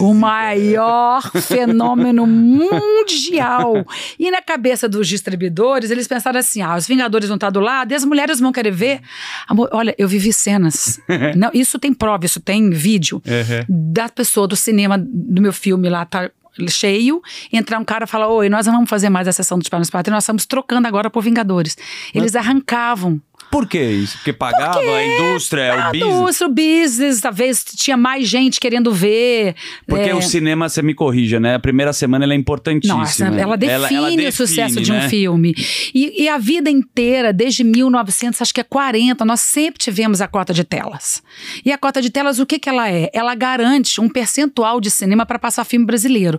O maior fenômeno mundial. E na cabeça dos distribuidores, eles pensaram assim: ah, os Vingadores vão estar do lado e as mulheres vão querer ver. Amor, olha, eu vivi cenas. <laughs> Não, isso tem prova, isso tem vídeo. Uhum. Da pessoa do cinema, do meu filme lá, tá cheio, entrar um cara e falar: Oi, nós não vamos fazer mais a sessão dos Panos Pátria, nós estamos trocando agora por Vingadores. Eles arrancavam. Por que isso? Porque pagava a indústria, o A business. indústria, o business, talvez tinha mais gente querendo ver. Porque é, o cinema, você me corrija, né? A primeira semana ela é importantíssima. Nossa, ela define, o sucesso de um né? filme. E, e a vida inteira, desde 1900, acho que é 40, nós sempre tivemos a cota de telas. E a cota de telas, o que, que ela é? Ela garante um percentual de cinema para passar filme brasileiro.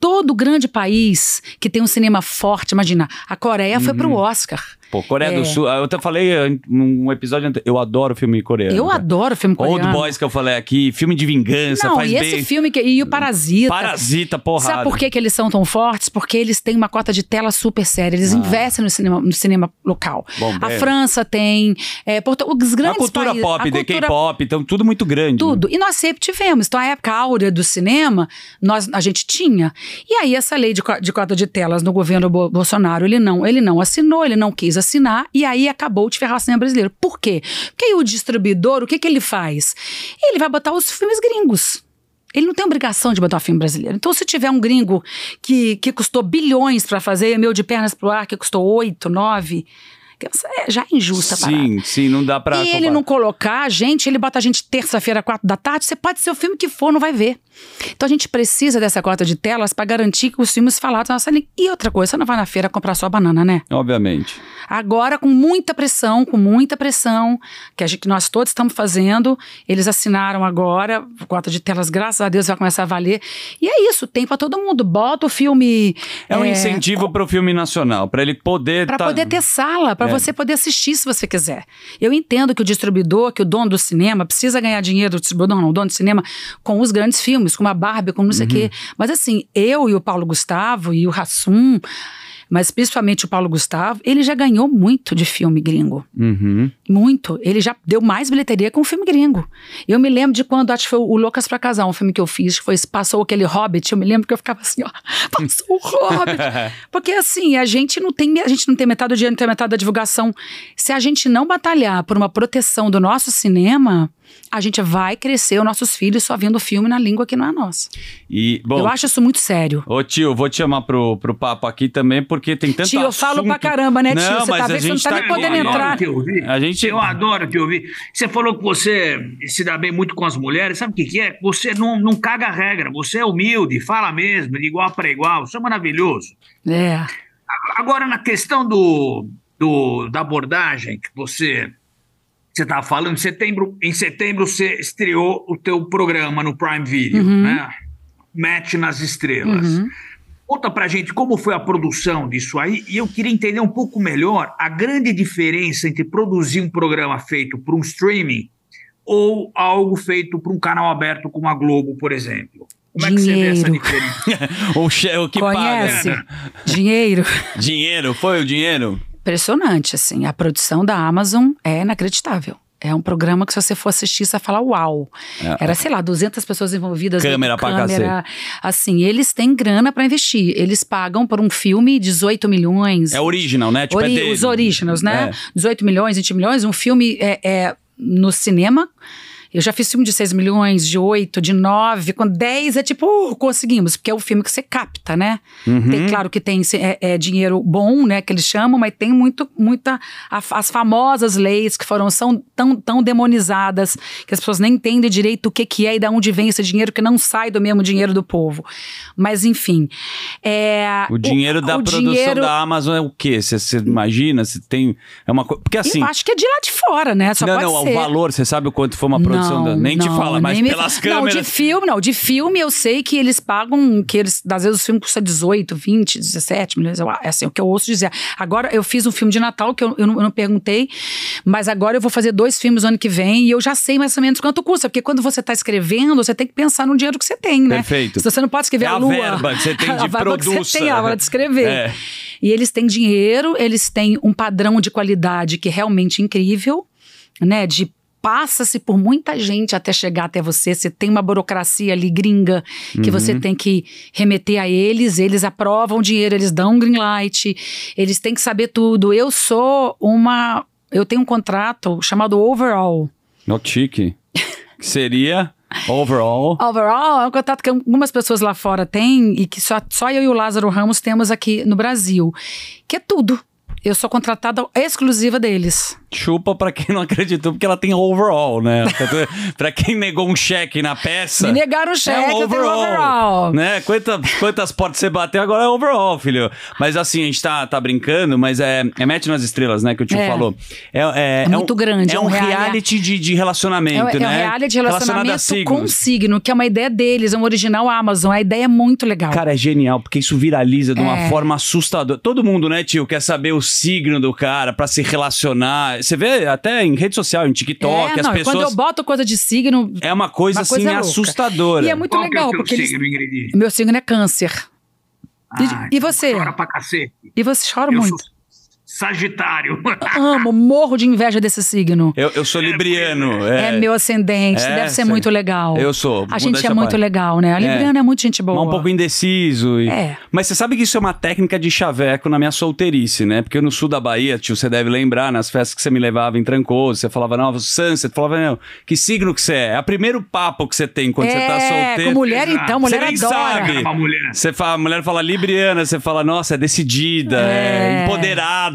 Todo grande país que tem um cinema forte, imagina, a Coreia foi Uhum. pro Oscar. Pô, Coreia É. do Sul, eu até falei em um episódio anterior, eu adoro filme coreano. Eu cara. adoro filme coreano. Old Boys que eu falei aqui, filme de vingança, Não, faz e bem. esse filme que, e o Parasita. Parasita, porrada. Sabe por que, que eles são tão fortes? Porque eles têm uma cota de tela super séria. Eles Ah. investem no cinema, no cinema local. Bom, a. França tem. É, Porto- os A grandes cultura países, pop, a cultura- K-pop, então tudo muito grande. Tudo. E nós sempre tivemos. Então, a época áurea do cinema, nós, a gente tinha. E aí, essa lei de, de cota de telas no governo Bo- Bolsonaro, ele não, ele não assinou, ele não quis assinar, e aí acabou de ferrar o cinema brasileiro. Por quê? Porque aí o distribuidor, o que, que ele faz? Ele vai botar os filmes gringos. Ele não tem obrigação de botar um filme brasileiro. Então, se tiver um gringo que, que custou bilhões para fazer, e meu de pernas pro ar, que custou oito, nove, é já injusta a parada. Sim, sim, não dá pra. E ele comparar. não colocar a gente, ele bota a gente terça-feira, quatro da tarde, você pode ser o filme que for, não vai ver. Então a gente precisa dessa cota de telas para garantir que os filmes falados na nossa língua. E outra coisa, você não vai na feira comprar só banana, né? Obviamente. Agora, com muita pressão, com muita pressão, que, a gente, que nós todos estamos fazendo, eles assinaram agora, cota de telas, graças a Deus, vai começar a valer. E é isso, tem para todo mundo. Bota o filme. É um incentivo pro filme nacional, pra ele poder. Para tá- poder ter sala, para É. você poder assistir se você quiser. Eu entendo que o distribuidor, que o dono do cinema, precisa ganhar dinheiro, o distribuidor não, o dono do cinema, com os grandes filmes, com a Barbie, com não sei o Uhum. quê. Mas assim, eu e o Paulo Gustavo e o Rassum, mas principalmente o Paulo Gustavo, ele já ganhou muito de filme gringo. Uhum. Muito. Ele já deu mais bilheteria com um filme gringo. Eu me lembro de quando, acho que foi o Loucas pra Casar, um filme que eu fiz, que foi, passou aquele Hobbit, eu me lembro que eu ficava assim, ó, <laughs> passou o Hobbit. <laughs> Porque assim, a gente não tem, a gente não tem metade do dinheiro, não tem metade da divulgação. Se a gente não batalhar por uma proteção do nosso cinema, a gente vai crescer os nossos filhos só vendo filme na língua que não é nossa. E, bom, eu acho isso muito sério. Ô tio, vou te chamar pro, pro papo aqui também, porque tem tanto Tio, eu falo pra assunto. caramba, né, tio? Não, Você tá vendo que você não tá tá nem podendo aqui, Eu adoro entrar. te ouvir. A gente- Eu adoro te ouvir. Você falou que você se dá bem muito com as mulheres. Sabe o que, que é? Você não, não caga a regra. Você é humilde, fala mesmo, de igual para igual. Isso é maravilhoso. É. Agora, na questão do, do- da abordagem que você você estava falando, em setembro, em setembro você estreou o teu programa no Prime Video, Uhum. né? Match nas Estrelas. Uhum. Conta pra gente como foi a produção disso aí, e eu queria entender um pouco melhor a grande diferença entre produzir um programa feito por um streaming ou algo feito por um canal aberto como a Globo, por exemplo. Como é que você vê essa Dinheiro. diferença? <laughs> o, che- o que Conhece? paga. Dinheiro. Dinheiro, foi o dinheiro? Impressionante, assim. A produção da Amazon é inacreditável. É um programa que se você for assistir, você vai falar uau. É. Era, sei lá, 200 pessoas envolvidas. Câmera pra câmera. Assim, eles têm grana pra investir. Eles pagam por um filme 18 milhões. É original, né? Tipo, é Ori- dele. os originals, né? É. 18 milhões, 20 milhões. Um filme é, é no cinema. Eu já fiz filme de 6 milhões, de 8, de 9, com 10 é tipo, uh, conseguimos, porque é o filme que você capta, né? Uhum. Tem, claro que tem é, é dinheiro bom, né, que eles chamam, mas tem muito, muita, a- as famosas leis que foram, são tão, tão demonizadas, que as pessoas nem entendem direito o que que é e de onde vem esse dinheiro, que não sai do mesmo dinheiro do povo. Mas, enfim. é, O dinheiro da o produção dinheiro- da Amazon é o quê? Você imagina? Você tem. É uma. Porque assim. Eu acho que é de lá de fora, né? Só não, não, ser. o valor, você sabe o quanto foi uma produção da. Nem te não, fala, mas me pelas câmeras. Não, de filme, não. De filme eu sei que eles pagam, que eles, às vezes o filme custa 18, 20, 17 milhões. É assim, o que eu ouço dizer. Agora eu fiz um filme de Natal que eu, eu, não, eu não perguntei, mas agora eu vou fazer dois filmes no ano que vem e eu já sei mais ou menos quanto custa, porque quando você está escrevendo, você tem que pensar no dinheiro que você tem, né? Perfeito. Se você não pode escrever É a a lua. verba que você tem <laughs> de a verba que você tem a hora de escrever. É. E eles têm dinheiro, eles têm um padrão de qualidade que é realmente incrível, né? De passa-se por muita gente até chegar até você. Você tem uma burocracia ali gringa que você Uhum. tem que remeter a eles, eles aprovam o dinheiro, eles dão um green light, eles têm que saber tudo. Eu sou uma. Eu tenho um contrato chamado Overall. Não, chique. <laughs> Que seria overall. Overall é um contrato que algumas pessoas lá fora têm e que só, só eu e o Lázaro Ramos temos aqui no Brasil, que é tudo. Eu sou contratada exclusiva deles. Chupa pra quem não acreditou, porque ela tem overall, né? <laughs> pra quem negou um cheque na peça. Me negaram o cheque, é um overall. overall. Né? Quantas, quantas portas você bateu agora é overall, filho. Mas assim, a gente tá, tá brincando, mas é, é Match nas Estrelas, né? Que o tio É. falou. É, é, É muito um, né? grande, É é um um reality- reality de, de relacionamento, É, é né? um reality de relacionamento com signo, que é uma ideia deles, é um original Amazon. A ideia é muito legal. Cara, é genial, porque isso viraliza de uma É. forma assustadora. Todo mundo, né, tio, quer saber o signo do cara pra se relacionar. Você vê até em rede social, em TikTok, é, as não, pessoas. quando eu boto coisa de signo, É uma coisa Uma assim coisa assustadora. E é muito Qual que é legal, o porque eles- signo, Ingrid? meu signo é câncer. Ah, e você? Chora pra cacete. E você chora Eu muito. sou Sagitário. <laughs> Amo, morro de inveja desse signo. Eu, eu sou libriano. É, É, meu ascendente, É, deve ser sei. muito legal. Eu sou. A gente é muito parte. legal, né? A Libriana é. muito gente boa. Mas um pouco indeciso. e- É. Mas você sabe que isso é uma técnica de chaveco na minha solteirice, né? Porque no sul da Bahia, tio, você deve lembrar, nas festas que você me levava em Trancoso, você falava, não, Sunset, falava, não, que signo que você é? É o primeiro papo que você tem quando você tá É, solteiro. com mulher então, mulher Você adora. sabe. Uma mulher. Você fala, a mulher fala libriana, você fala, nossa, é decidida, é, É.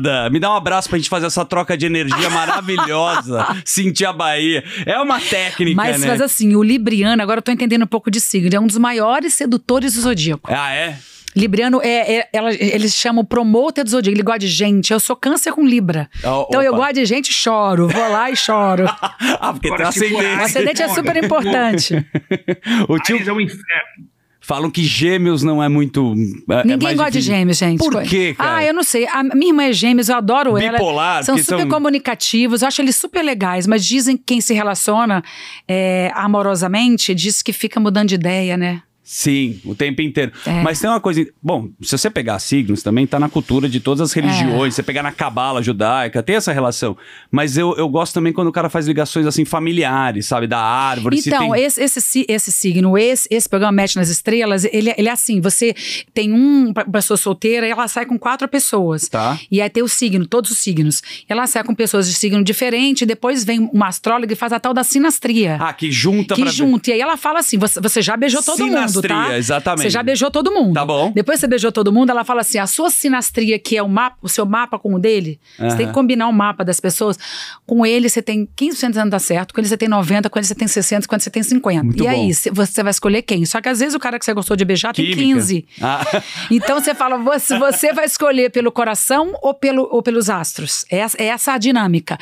empoderada. Me dá um abraço pra gente fazer essa troca de energia <laughs> maravilhosa, sentir a Bahia. É uma técnica, Mas, né? mas assim, o Libriano, agora eu tô entendendo um pouco de signo, ele é um dos maiores sedutores do zodíaco. Ah, é? Libriano é, é- ela- eles chamam promoter do zodíaco, ele gosta de gente. Eu sou câncer com Libra. Oh, então eu opa. gosto de gente e choro. Vou lá e choro. <laughs> ah, porque Agora, tem for o ascendente. ascendente é super importante. <laughs> o tio Ares é um inferno. Falam que gêmeos não é muito. é- é Ninguém mais gosta de difícil. gêmeos, gente. Por quê, cara? Ah, eu não sei. A minha irmã é gêmeos, eu adoro ela. Bipolar, São super são- comunicativos, eu acho eles super legais, mas dizem que quem se relaciona é, amorosamente diz que fica mudando de ideia, né? Sim, o tempo inteiro. É. Mas tem uma coisa. Bom, se você pegar signos, também tá na cultura de todas as religiões. Você pegar na cabala judaica, tem essa relação. Mas eu, eu gosto também quando o cara faz ligações assim familiares, sabe? Da árvore. se Então, tem... esse, esse, esse signo, esse, esse programa Mete nas Estrelas, ele, ele é assim: você tem um, uma pessoa solteira e ela sai com quatro pessoas. Tá. E aí tem o signo, todos os signos. Ela sai com pessoas de signo diferente, depois vem uma astróloga e faz a tal da sinastria. Ah, que junta que pra. junta. E aí ela fala assim: você, você já beijou todo mundo, Sinastria, tá? exatamente. Você já beijou todo mundo. Tá bom. Depois que você beijou todo mundo, ela fala assim: a sua sinastria, que é o, mapa, o seu mapa com o dele, você tem que combinar o mapa das pessoas. Com ele você tem 15% de dar certo, com ele você tem 90%, com ele você tem 60%, com ele você tem 50%. Muito e aí, bom. cê- você vai escolher quem? Só que às vezes o cara que você gostou de beijar tem Química. 15%. Ah. <laughs> Então você fala, você, você vai escolher pelo coração ou, pelo, ou pelos astros. É, essa- é essa a dinâmica.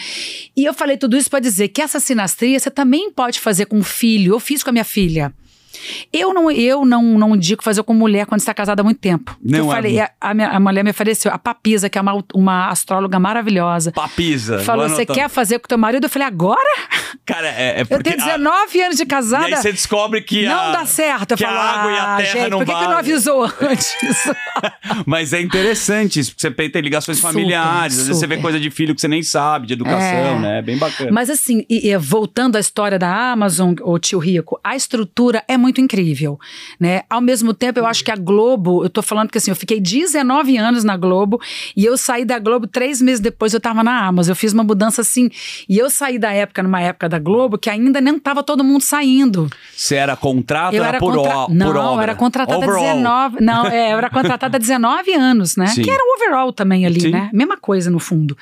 E eu falei tudo isso para dizer que essa sinastria você também pode fazer com o filho. Eu fiz com a minha filha. Eu não, eu não, não indico fazer com mulher quando está casada há muito tempo. Não eu é falei, a, a minha- a mulher me ofereceu, a Papisa, que é uma, uma astróloga maravilhosa. Papisa. Falou, você quer fazer com teu marido? Eu falei, agora? Cara, é, é Eu tenho 19 anos de a- casada. E aí você descobre que. não a- dá certo. Eu que falo, a água e a "Ah, terra gente, não por que, que não valem." avisou antes? <laughs> Mas é interessante isso, porque você tem ligações Super, familiares, às vezes você vê super. coisa de filho que você nem sabe, de educação, É. né? É bem bacana. Mas assim, e- e voltando à história da Amazon, o tio Rico, a estrutura é muito incrível, né? Ao mesmo tempo, eu acho que a Globo, eu tô falando que assim, eu fiquei 19 anos na Globo e eu saí da Globo três meses depois eu tava na Amazon. Eu fiz uma mudança assim, e eu saí da época, numa época da Globo, que ainda nem tava todo mundo saindo. Você era contrato Eu era por, contra... o- por Não, obra? eu era contratada Overall. 19. Não, é, eu era contratada há 19 anos, né? <laughs> Sim. Que era o overall também ali, Sim. né? Mesma coisa no fundo.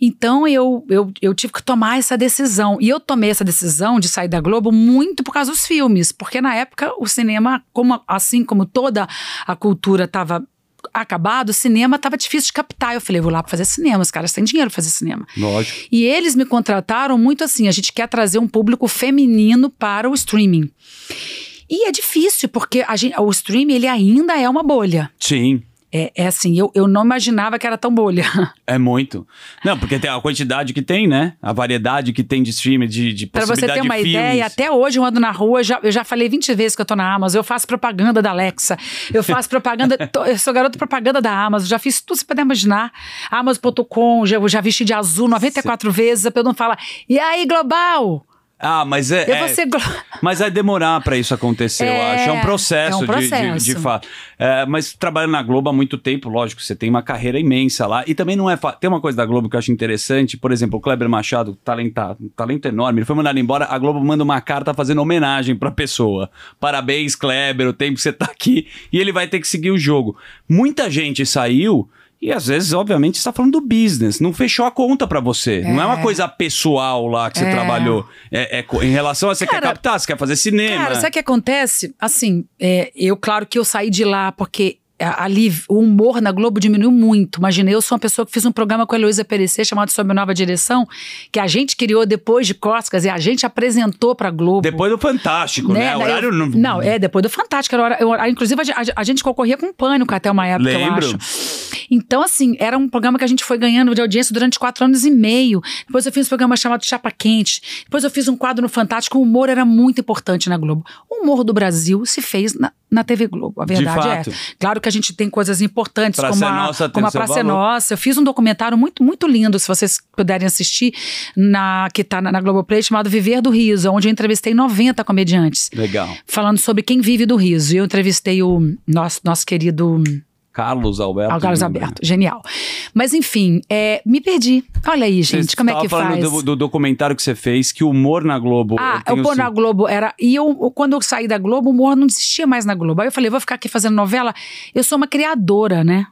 Então eu, eu, eu tive que tomar essa decisão. E eu tomei essa decisão de sair da Globo muito por causa dos filmes. Porque na época o cinema, como, assim como toda a cultura estava acabado, o cinema estava difícil de captar. Eu falei, vou lá para fazer cinema, os caras têm dinheiro para fazer cinema. Lógico. E eles me contrataram muito assim: a gente quer trazer um público feminino para o streaming. E é difícil, porque a gente- o streaming ele ainda é uma bolha. Sim. É, é assim, eu, eu não imaginava que era tão bolha. <laughs> É muito. Não, porque tem a quantidade que tem, né? A variedade que tem de streamer, de, de Para você ter uma ideia, até hoje eu ando na rua, já, eu já falei 20 vezes que eu tô na Amazon, eu faço propaganda da Alexa, eu <laughs> faço propaganda, tô- eu sou garota propaganda da Amazon, já fiz tudo que você puder imaginar. Amazon.com, já, já vesti de azul 94 vezes, a pessoa fala, e aí, Global? Ah, mas é. Eu é- ser <laughs> Mas vai demorar pra isso acontecer, eu É, acho. É um processo, é um de- De, processo. de, fato. É, mas trabalhando na Globo há muito tempo, lógico, você tem uma carreira imensa lá. E também não é. fa- Tem uma coisa da Globo que eu acho interessante. Por exemplo, o Kleber Machado, talentado, um talento enorme. Ele foi mandado embora. A Globo manda uma carta fazendo homenagem pra pessoa. Parabéns, Kleber, o tempo que você tá aqui. E ele vai ter que seguir o jogo. Muita gente saiu. E às vezes, obviamente, está falando do business, não fechou a conta pra você. Não é uma coisa pessoal lá que você É. trabalhou. É, é em relação a você quer Cara, captar, você quer fazer cinema. Cara, sabe o que acontece? Assim, é, eu, claro que eu saí de lá porque ali o humor na Globo diminuiu muito. Imaginei, eu sou uma pessoa que fiz um programa com a Heloísa Perecer chamado Sob Nova Direção, que a gente criou depois de Costas e a gente apresentou pra Globo. Depois do Fantástico, né? Né? Horário Eu- não. não, é depois do Fantástico. Era eu- inclusive, a, a a gente concorria com Pânico até uma época, Lembro. eu acho. Então, assim, era um programa que a gente foi ganhando de audiência durante quatro anos e meio. Depois eu fiz um programa chamado Chapa Quente. Depois eu fiz um quadro no Fantástico. O humor era muito importante na Globo. O humor do Brasil se fez na, na TV Globo. A De verdade é. Claro que a gente tem coisas importantes, Praça como a, Nossa como a Praça é valor. Nossa. Eu fiz um documentário muito, muito lindo, se vocês puderem assistir, na, que tá na, na Globoplay, chamado Viver do Riso, onde eu entrevistei 90 comediantes Legal. falando sobre quem vive do riso. E eu entrevistei o nosso, nosso querido Carlos Alberto. Al Carlos Alberto. Genial. Mas enfim, é, me perdi. Olha aí, gente, Você como é que falando faz? Do, do documentário que você fez, que o humor na Globo. Ah, o seu- na Globo era. E eu, quando eu saí da Globo, o humor não existia mais na Globo. Aí eu falei, vou ficar aqui fazendo novela. Eu sou uma criadora, né?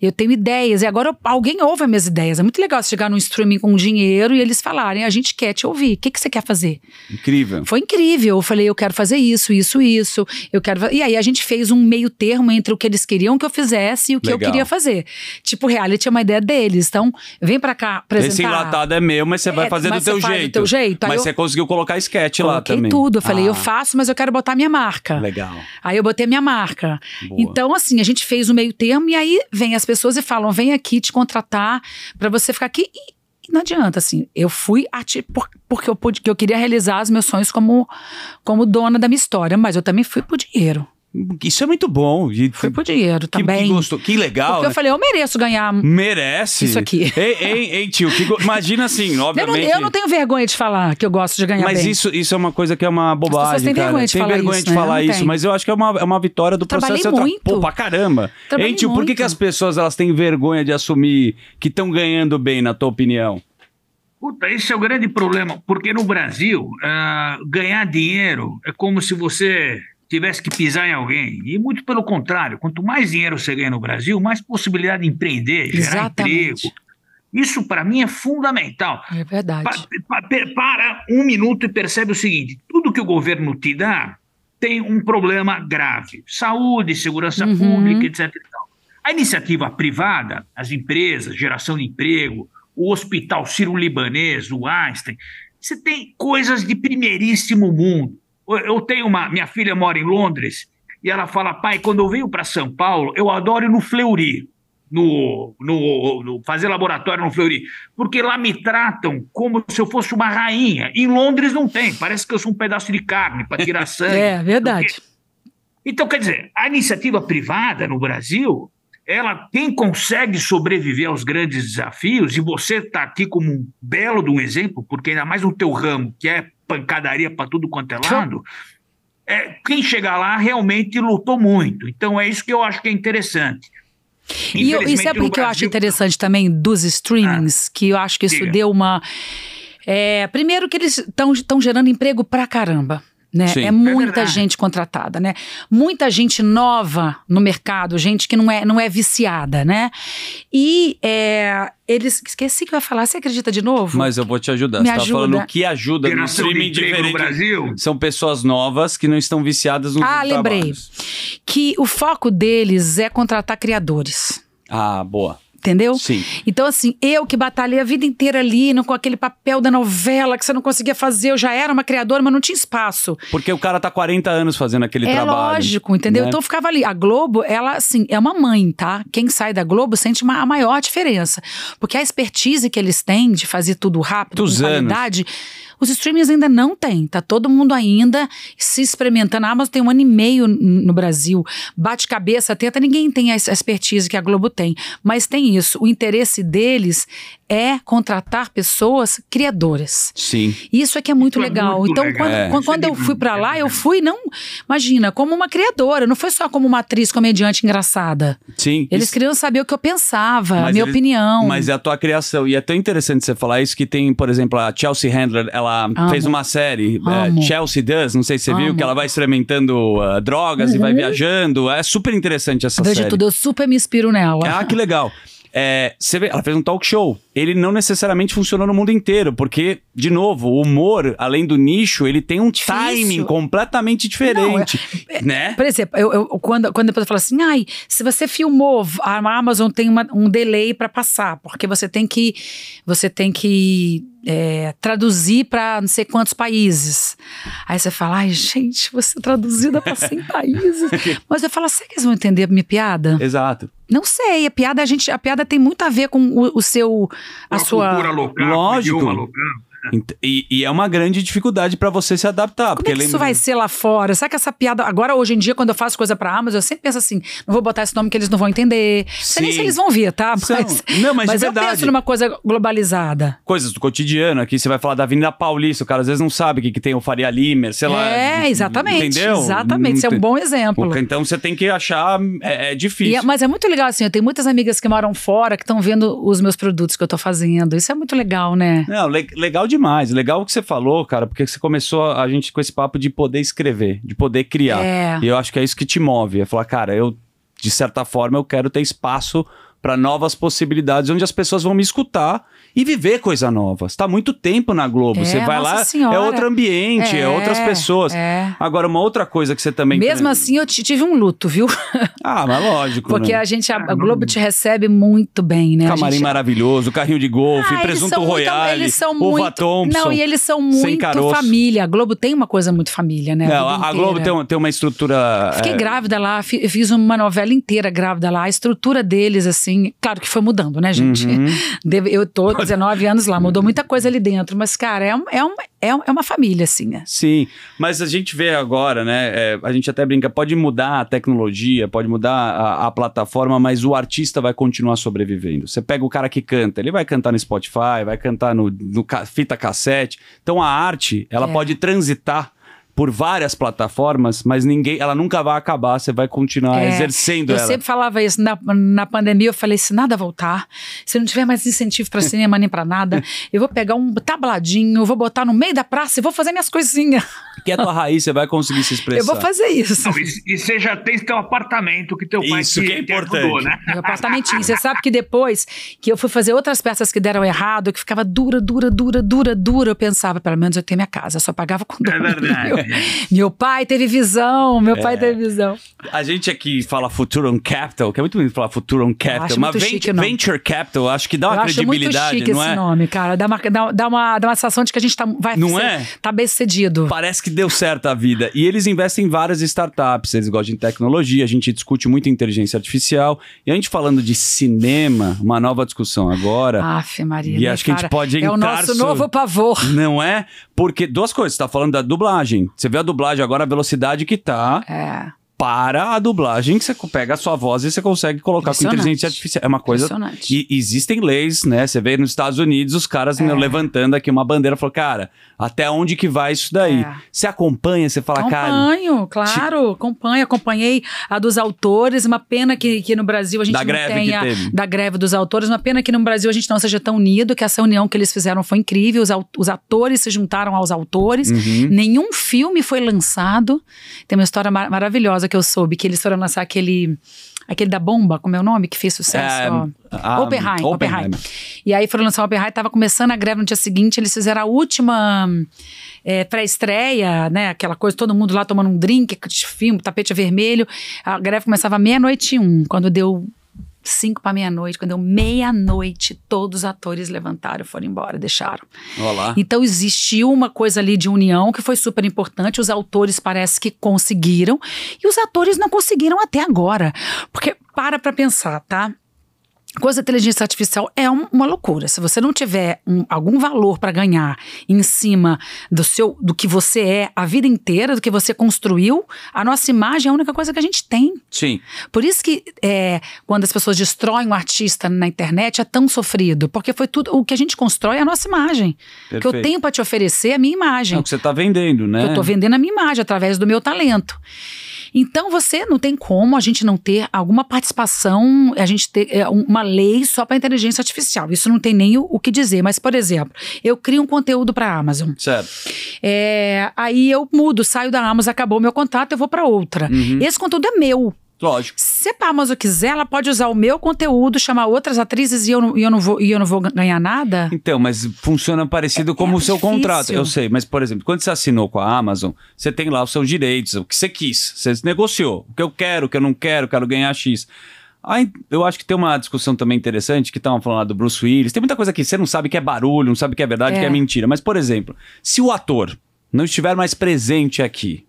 Eu tenho ideias, e agora eu- alguém ouve as minhas ideias. É muito legal você chegar num streaming com dinheiro e eles falarem: a gente quer te ouvir, o que, que você quer fazer? Incrível. Foi incrível. Eu falei, eu quero fazer isso, isso, isso. Eu quero. E aí a gente fez um meio termo entre o que eles queriam que eu fizesse e o que Legal. eu queria fazer. Tipo, reality é uma ideia deles. Então, vem pra cá apresentar. Esse enlatado é meu, mas você vai É, fazer do teu faz do jeito. teu jeito. Aí Mas eu- você conseguiu colocar sketch lá também. tudo. Eu falei, Ah, eu faço, mas eu quero botar minha marca. Legal. Aí eu botei minha marca. Boa. Então, assim, a gente fez o meio termo e aí vem as pessoas e falam: vem aqui te contratar pra você ficar aqui. E, não adianta, assim, eu fui por, porque eu, pude, que eu queria realizar os meus sonhos como, como dona da minha história, mas eu também fui por dinheiro. Isso é muito bom. E, Fui por dinheiro que, também. que, gostoso, que legal. porque eu né? falei, eu mereço ganhar. Merece. Isso aqui. <laughs> Ei, ei, ei, tio, que go- imagina assim, Eu não, obviamente. eu não tenho vergonha de falar que eu gosto de ganhar Mas bem. isso, isso é uma coisa que é uma bobagem, têm cara. vergonha de Tem falar vergonha isso, de né? falar Não isso, mas eu acho que é uma, é uma vitória do Trabalhei processo. muito. Pô, pra caramba. Trabalhei Hein, tio, por que, muito. que as pessoas elas têm vergonha de assumir que estão ganhando bem, na tua opinião? Puta, esse é o grande problema, porque no Brasil, ah, ganhar dinheiro é como se você tivesse que pisar em alguém. E muito pelo contrário, quanto mais dinheiro você ganha no Brasil, mais possibilidade de empreender, gerar Exatamente. emprego. Isso, para mim, é fundamental. É verdade. Pa- pa- para um minuto e percebe o seguinte: tudo que o governo te dá tem um problema grave. Saúde, segurança Uhum. pública, etc. A iniciativa privada, as empresas, geração de emprego, o Hospital Sírio-Libanês, o Einstein, você tem coisas de primeiríssimo mundo. Eu- tenho uma. Minha filha mora em Londres e ela fala: pai, quando eu venho para São Paulo, eu adoro ir no Fleury. No, no, no- fazer laboratório no Fleury, porque lá me tratam como se eu fosse uma rainha. Em Londres não tem, parece que eu sou um pedaço de carne para tirar <laughs> sangue. É, verdade. Então, quer dizer, a iniciativa privada no Brasil, ela quem consegue sobreviver aos grandes desafios, e você está aqui como um belo de um exemplo, porque ainda mais no teu ramo, que é pancadaria para tudo quanto é lado, é, quem chegar lá realmente lutou muito. Então, é isso que eu acho que é interessante. E, eu, e sabe o que eu acho Brasil- interessante também dos streamings? que eu acho que isso Diga. deu uma. é, primeiro que eles estão gerando emprego pra caramba. Né? Sim. É É muita verdade. gente contratada, né? Muita gente nova no mercado, gente que não é, não é viciada, né? E é, eles. Esqueci que eu ia falar, você acredita de novo? Mas eu vou te ajudar. Me Você tá ajuda. falando o que ajuda no streaming emprego no diferente. Brasil. São pessoas novas que não estão viciadas nos Ah, lembrei. trabalhos. Que o foco deles é contratar criadores. Ah, boa. Entendeu? Sim. Então, assim, eu que batalhei a vida inteira ali, no- com aquele papel da novela que você não conseguia fazer, eu já era uma criadora, mas não tinha espaço. Porque o cara tá 40 anos fazendo aquele é trabalho. lógico, entendeu? né? Então eu ficava ali. A Globo, ela, assim, é uma mãe, tá? Quem sai da Globo sente uma, a maior diferença. Porque a expertise que eles têm de fazer tudo rápido, Muitos com anos. qualidade, os streamings ainda não têm. Tá todo mundo ainda se experimentando. A Amazon tem um ano e meio no Brasil. Bate cabeça, tenta, ninguém tem a a expertise que a Globo tem. Mas tem isso. O interesse deles é contratar pessoas criadoras. Sim. Isso é que é muito Isso é legal. muito então, legal. quando, É. quando, é quando eu de- fui pra é lá, eu verdade. fui, não, imagina, como uma criadora, não foi só como uma atriz comediante engraçada. Sim. Eles Isso- queriam saber o que eu pensava, a Mas minha eles- opinião. Mas é a tua criação. E é tão interessante você falar isso que tem, por exemplo, a Chelsea Handler, ela Amo. fez uma série, é. Chelsea Does, não sei se você viu, Amo. que ela vai experimentando ah, drogas e vai viajando. É super interessante essa Vejo série. tudo, eu super me inspiro nela. Ah, que legal. É, você vê, ela fez um talk show. Ele não necessariamente funcionou no mundo inteiro, porque, de novo, o humor, além do nicho, ele tem um Difícil. timing completamente diferente, né? Por exemplo, eu, eu- quando, quando a pessoa fala assim, ai, se você filmou, a Amazon tem uma- um delay para passar, porque você tem que você tem que é, traduzir para não sei quantos países. Aí você fala, ai, gente, você traduzida para 100 <laughs> países. Mas eu falo, será que eles vão entender a minha piada? Exato. Não sei, a piada a gente, a piada tem muito a ver com o, o seu a a sua cultura local, Lógico. o idioma local. E, e é uma grande dificuldade pra você se adaptar. Como porque é que isso lembra- vai ser lá fora? Será que essa piada. Agora, hoje em dia, quando eu faço coisa pra Amazon, eu sempre penso assim: não vou botar esse nome que eles não vão entender. Não sei nem se eles vão ver, tá? São. Mas, Não, mas de eu verdade. penso numa coisa globalizada. Coisas do cotidiano, aqui você vai falar da Avenida Paulista, o cara às vezes não sabe o que, que tem o Faria Limer, sei lá. é, exatamente. Entendeu? Exatamente. Isso é um bom exemplo. Então você tem que achar. É, é E difícil. é- mas é muito legal, assim, eu tenho muitas amigas que moram fora que estão vendo os meus produtos que eu tô fazendo. Isso é muito legal, né? Não, le- legal demais. Legal o que você falou, cara, porque você começou a gente com esse papo de poder escrever, de poder criar. É. E eu acho que é isso que te move. É falar, cara, eu, de certa forma, eu quero ter espaço para novas possibilidades, onde as pessoas vão me escutar e viver coisa nova. Você tá há muito tempo na Globo. É, você vai lá, senhora. é outro ambiente, é, É, outras pessoas. é. Agora, uma outra coisa que você também. Mesmo assim, eu tive um luto, viu? <laughs> Ah, mas lógico. Porque né? a gente, a, a Globo te recebe muito bem, né? Camarim gente- maravilhoso, carrinho de golfe, Ah, presunto royale, eles são uva muito, Thompson. Não, e eles são muito família. A Globo tem uma coisa muito família, né? Não, a, a Globo tem, tem uma estrutura. Fiquei é, grávida lá, fi- fiz uma novela inteira grávida lá. A estrutura deles, assim. Claro que foi mudando, né, gente? Uhum. <laughs> Deve- Eu tô 19 anos lá, mudou muita coisa ali dentro, mas, cara, é, um- é, um- é, é uma família, assim. é. Sim, mas a gente vê agora, né? é, a gente até brinca, pode mudar a tecnologia, pode mudar a, a plataforma, mas o artista vai continuar sobrevivendo. Você pega o cara que canta, ele vai cantar no Spotify, vai cantar no, no ca- fita cassete. Então a arte, ela É. pode transitar por várias plataformas, mas ninguém, ela nunca vai acabar, você vai continuar É, exercendo Eu ela. sempre falava isso na, na pandemia. Eu falei: se nada voltar, se não tiver mais incentivo para <laughs> cinema nem para nada, eu vou pegar um tabladinho, eu vou botar no meio da praça e vou fazer minhas coisinhas. Que é a tua raiz, você vai conseguir se expressar. Eu vou fazer isso. Não, e, e você já tem teu apartamento que teu pai Isso te, que é te ajudou, importante. né? Meu apartamentinho. Você sabe que depois que eu fui fazer outras peças que deram errado, que ficava dura, dura, dura, dura, dura, eu pensava, pelo menos eu tenho minha casa, eu só pagava com É verdade. <laughs> Meu, pai teve visão, meu É. pai teve visão. A gente aqui fala Futuron Capital, que é muito bonito falar Futuron Capital, acho mas muito vent- chique o nome. Venture Capital, acho que dá uma eu acho muito credibilidade, chique não esse é? nome, cara. Dá uma, dá, dá uma, dá uma sensação de que a gente tá, vai Não ser, é? tá bem sucedido. Parece que deu certo a vida. E eles investem em várias startups, eles gostam de tecnologia, a gente discute muito inteligência artificial. E a gente falando de cinema, uma nova discussão agora. Aff, Maria. E né, acho que a gente cara? pode É o entrar nosso so- novo pavor. Não é? Porque duas coisas, você tá falando da dublagem. Você vê a dublagem agora, a velocidade que tá É. para a dublagem, que você pega a sua voz e você consegue colocar com inteligência artificial. É uma coisa. Impressionante. E existem leis, né? Você vê nos Estados Unidos os caras É. né, levantando aqui uma bandeira falou, cara, até onde que vai isso daí? É. Você acompanha, você fala, cara. Acompanho, claro, acompanho, acompanhei a dos autores, uma pena que, que no Brasil a gente Da não greve que tenha teve. da greve dos autores, uma pena que no Brasil a gente não seja tão unido, que essa união que eles fizeram foi incrível, os, os atores se juntaram aos autores, Uhum. nenhum filme foi lançado, tem uma história mar- maravilhosa que eu soube, que eles foram lançar aquele, aquele da bomba, como é o nome, que fez sucesso, É, ó. a- Oppenheim, Oppenheim. E aí foram lançar o Oppenheim, tava começando a greve no dia seguinte, eles fizeram a última é, pré-estreia, né? Aquela coisa, todo mundo lá tomando um drink, filme, tapete vermelho. A greve começava meia-noite e um. Quando deu cinco para meia-noite, quando deu meia-noite, todos os atores levantaram foram embora, deixaram. Olha lá. Então existiu uma coisa ali de união que foi super importante. Os autores parece que conseguiram e os atores não conseguiram até agora. Porque para pra pensar, tá? Coisa da inteligência artificial é um- uma loucura. Se você não tiver um- algum valor para ganhar em cima do seu, do que você é a vida inteira, do que você construiu, a nossa imagem é a única coisa que a gente tem. Sim. Por isso que é, quando as pessoas destroem um artista na internet é tão sofrido, porque foi tudo o que a gente constrói é a nossa imagem. O que eu Perfeito. tenho para te oferecer é a minha É imagem. o que você tá vendendo, né? Eu estou vendendo a minha imagem através do meu talento. Então você não tem como a gente não ter alguma participação, a gente ter é, um- uma lei só para inteligência artificial. Isso não tem nem o, o que dizer. Mas, por exemplo, eu crio um conteúdo para a Amazon. Certo. É, aí eu mudo, saio da Amazon, acabou o meu contrato, eu vou para outra. Uhum. Esse conteúdo é meu. Lógico. Se a Amazon quiser, ela pode usar o meu conteúdo, chamar outras atrizes e eu não, e eu não, vou, e eu não vou ganhar nada? Então, mas funciona parecido como é o seu difícil. contrato. Eu sei, mas, por exemplo, quando você assinou com a Amazon, você tem lá os seus direitos, o que você quis. Você negociou. O que eu quero, o que eu não quero, quero ganhar X. Aí, eu acho que tem uma discussão também interessante, que estavam falando lá do Bruce Willis. Tem muita coisa aqui, você não sabe que é barulho, não sabe que é verdade, É. que é mentira. Mas, por exemplo, se o ator não estiver mais presente aqui,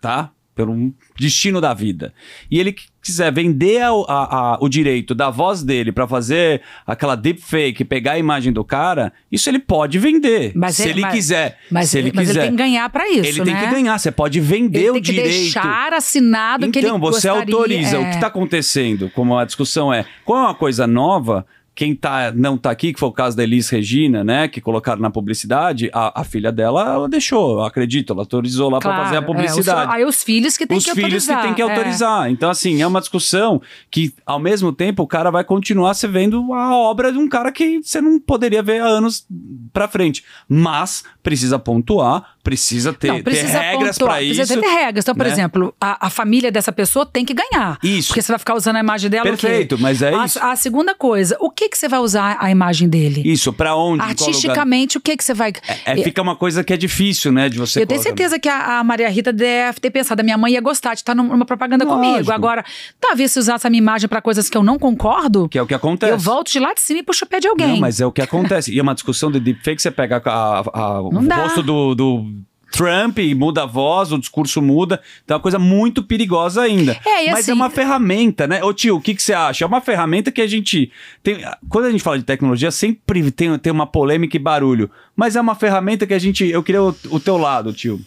tá? Pelo destino da vida. E ele quiser vender a- a- a- o direito da voz dele pra fazer aquela deepfake, pegar a imagem do cara, isso ele pode vender. Mas se ele- ele mas- quiser. Mas, se ele mas quiser. ele tem que ganhar para isso, Ele tem né? que ganhar. Você pode vender Ele o tem direito. deixar assinado que ele Então, você gostaria, autoriza. O é. que está acontecendo, como a discussão é, como é uma coisa nova, quem tá, não tá aqui, que foi o caso da Elis Regina, né, que colocaram na publicidade, a, a filha dela, ela deixou, eu acredito, ela autorizou lá para Claro, fazer a é, publicidade. os- aí os filhos que têm Os que filhos autorizar. que têm que é. autorizar. Então, assim, é uma discussão que, ao mesmo tempo, o cara vai continuar se vendo a obra de um cara que você não poderia ver há anos pra frente. Mas precisa pontuar, precisa ter, Não, ter precisa regras pontuar, pra isso. Precisa ter regras. Então, por né? exemplo, a, a família dessa pessoa tem que ganhar. Isso. Porque você vai ficar usando a imagem dela? Perfeito, mas é a, isso. A segunda coisa, o que, que você vai usar a imagem dele? Isso, pra onde? Artisticamente, o que, que você vai. É, fica uma coisa que é difícil, né, de você eu tenho certeza que a, a Maria Rita deve ter pensado, a minha mãe ia gostar de estar num- numa propaganda Lógico. comigo. Agora, talvez se usasse a minha imagem para coisas que eu não concordo, Que é o que acontece. eu volto de lá de cima e puxo o pé de alguém. Não, mas é o que acontece. E é uma discussão de deepfake, você pega a, a- o rosto do, do Trump muda a voz, o discurso muda. Então é uma coisa muito perigosa ainda. É, e Mas assim- é uma ferramenta, né? Ô tio, o que, que você acha? É uma ferramenta que a gente. Tem... Quando a gente fala de tecnologia, sempre tem, tem uma polêmica e barulho. Mas é uma ferramenta que a gente. Eu queria o, o teu lado, tio.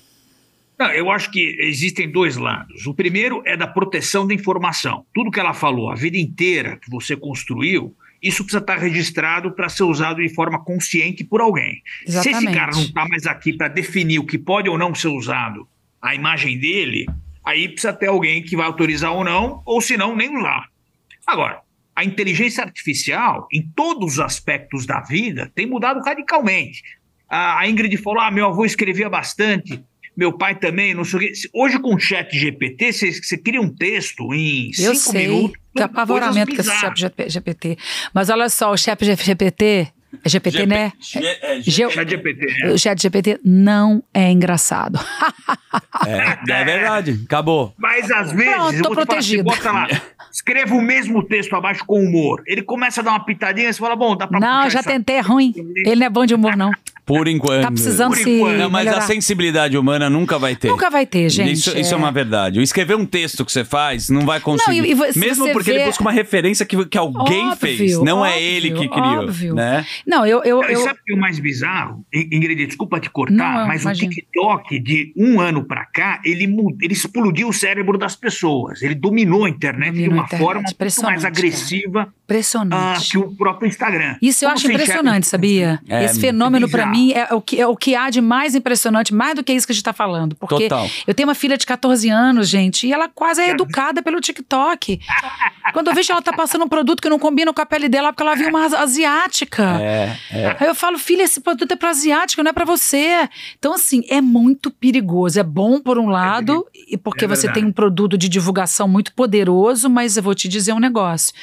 Não, eu acho que existem dois lados. O primeiro é da proteção da informação. Tudo que ela falou a vida inteira que você construiu, isso precisa estar registrado para ser usado de forma consciente por alguém. Se esse Exatamente. cara não está mais aqui para definir o que pode ou não ser usado, a imagem dele, aí precisa ter alguém que vai autorizar ou não, ou se não, nem usar. Agora, a inteligência artificial, em todos os aspectos da vida, tem mudado radicalmente. A Ingrid falou: ah, meu avô escrevia bastante, meu pai também, não sei o quê. Hoje, com o chat GPT, você, você cria um texto em Eu cinco sei, minutos. Que apavoramento com esse chat GPT. Mas olha só, o chat GPT, é GPT, né? Ge- Chat GPT. né? O chat GPT não é engraçado. É, <laughs> é verdade. Acabou. Mas às vezes, Pronto, eu tô falar assim, protegido. bota lá, escreva o mesmo texto abaixo com humor. Ele começa a dar uma pitadinha e você fala, bom, dá pra Não, já essa- tentei, é ruim. Ele não é bom de humor, não. Por enquanto. Tá precisando Por se enquanto. Não, mas melhorar. a sensibilidade humana nunca vai ter. Nunca vai ter, gente. Isso, isso é. uma verdade. Escrever um texto que você faz não vai conseguir. Não, e- e Mesmo porque vê- ele busca uma referência que, que alguém Óbvio, fez. Não é óbvio, ele que criou. óbvio. Né? Não, eu... eu, eu sabe o que é o mais bizarro? In- Ingrid, desculpa te cortar, Não, mas imagina. o TikTok, de um ano pra cá, ele, ele explodiu o cérebro das pessoas. Ele dominou a internet Dominou de uma internet, forma muito mais agressiva ah, impressionante. que o próprio Instagram. Isso eu Como acho enxerga impressionante, isso? sabia? É, Esse fenômeno, pra bizarro. mim, é o, que, é o que há de mais impressionante, mais do que isso que a gente tá falando. Porque Total. eu tenho uma filha de 14 anos, gente, e ela quase é educada pelo TikTok. Quando eu vejo ela tá passando um produto que não combina com a pele dela, porque ela viu uma asiática. É, é. Aí eu falo, filha, esse produto é pra asiática, não é pra você. Então, assim, é muito perigoso. É bom por um lado, e porque é você tem um produto de divulgação muito poderoso, mas eu vou te dizer um negócio.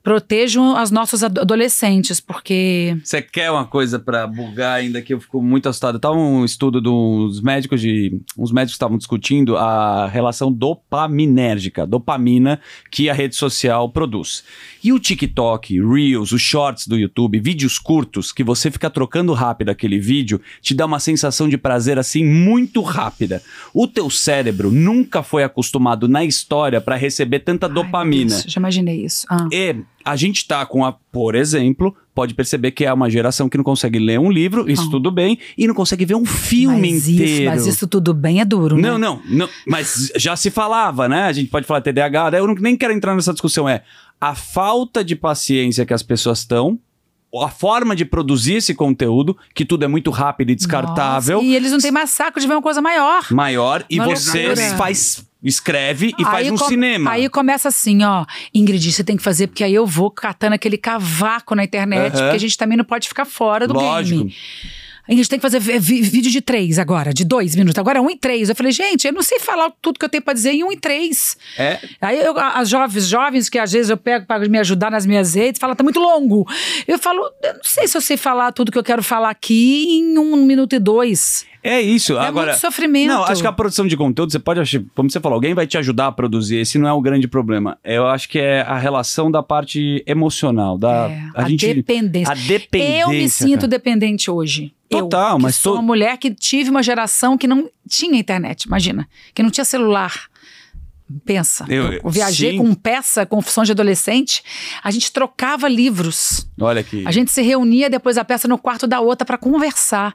Protejam os nossos ado- adolescentes, porque Você quer uma coisa pra bugar ainda que eu fico muito assustado? Tava um estudo dos médicos de. Uns médicos estavam discutindo a relação dopaminérgica, dopamina que a rede social produz. E o TikTok, Reels, os shorts do YouTube, vídeos curtos, que você fica trocando rápido aquele vídeo, te dá uma sensação de prazer assim muito rápida. O teu cérebro nunca foi acostumado na história pra receber tanta Ai, dopamina. Deus, já imaginei isso. Ah. E a gente tá com a, por exemplo, pode perceber que é uma geração que não consegue ler um livro, isso Não. tudo bem, e não consegue ver um filme mas inteiro. Isso, mas isso tudo bem é duro, né? Não, não, não, mas já se falava, né? A gente pode falar TDAH, daí eu não, nem quero entrar nessa discussão. É a falta de paciência que as pessoas estão, a forma de produzir esse conteúdo, que tudo é muito rápido e descartável, Nossa, e eles não têm mais saco de ver uma coisa maior. maior, e Uma você loucura. faz, escreve e faz um cinema. Aí começa assim, ó. Ingrid, você tem que fazer, porque aí eu vou catando aquele cavaco na internet, Aham. porque a gente também não pode ficar fora do Lógico. game. A gente tem que fazer vídeo de três agora, de dois minutos. Agora é um em três. Eu falei, gente, eu não sei falar tudo que eu tenho pra dizer em um em três. É, Aí eu- as jovens, jovens que às vezes eu pego para me ajudar nas minhas redes, falam, tá muito longo. Eu falo, eu não sei se eu sei falar tudo que eu quero falar aqui em um minuto e dois. É isso. É Agora, muito sofrimento. Não, acho que a produção de conteúdo, você pode achar, como você falou, alguém vai te ajudar a produzir, esse não é o grande problema. Eu acho que é a relação da parte emocional, da É, a, a gente dependência. a dependência. Eu me sinto cara. dependente hoje. Total, eu, mas sou to- uma mulher que tive uma geração que não tinha internet, imagina, que não tinha celular. Pensa, Eu- eu, viajei sim. com peça, com função de adolescente, a gente trocava livros. Olha que A gente se reunia depois da peça no quarto da outra para conversar.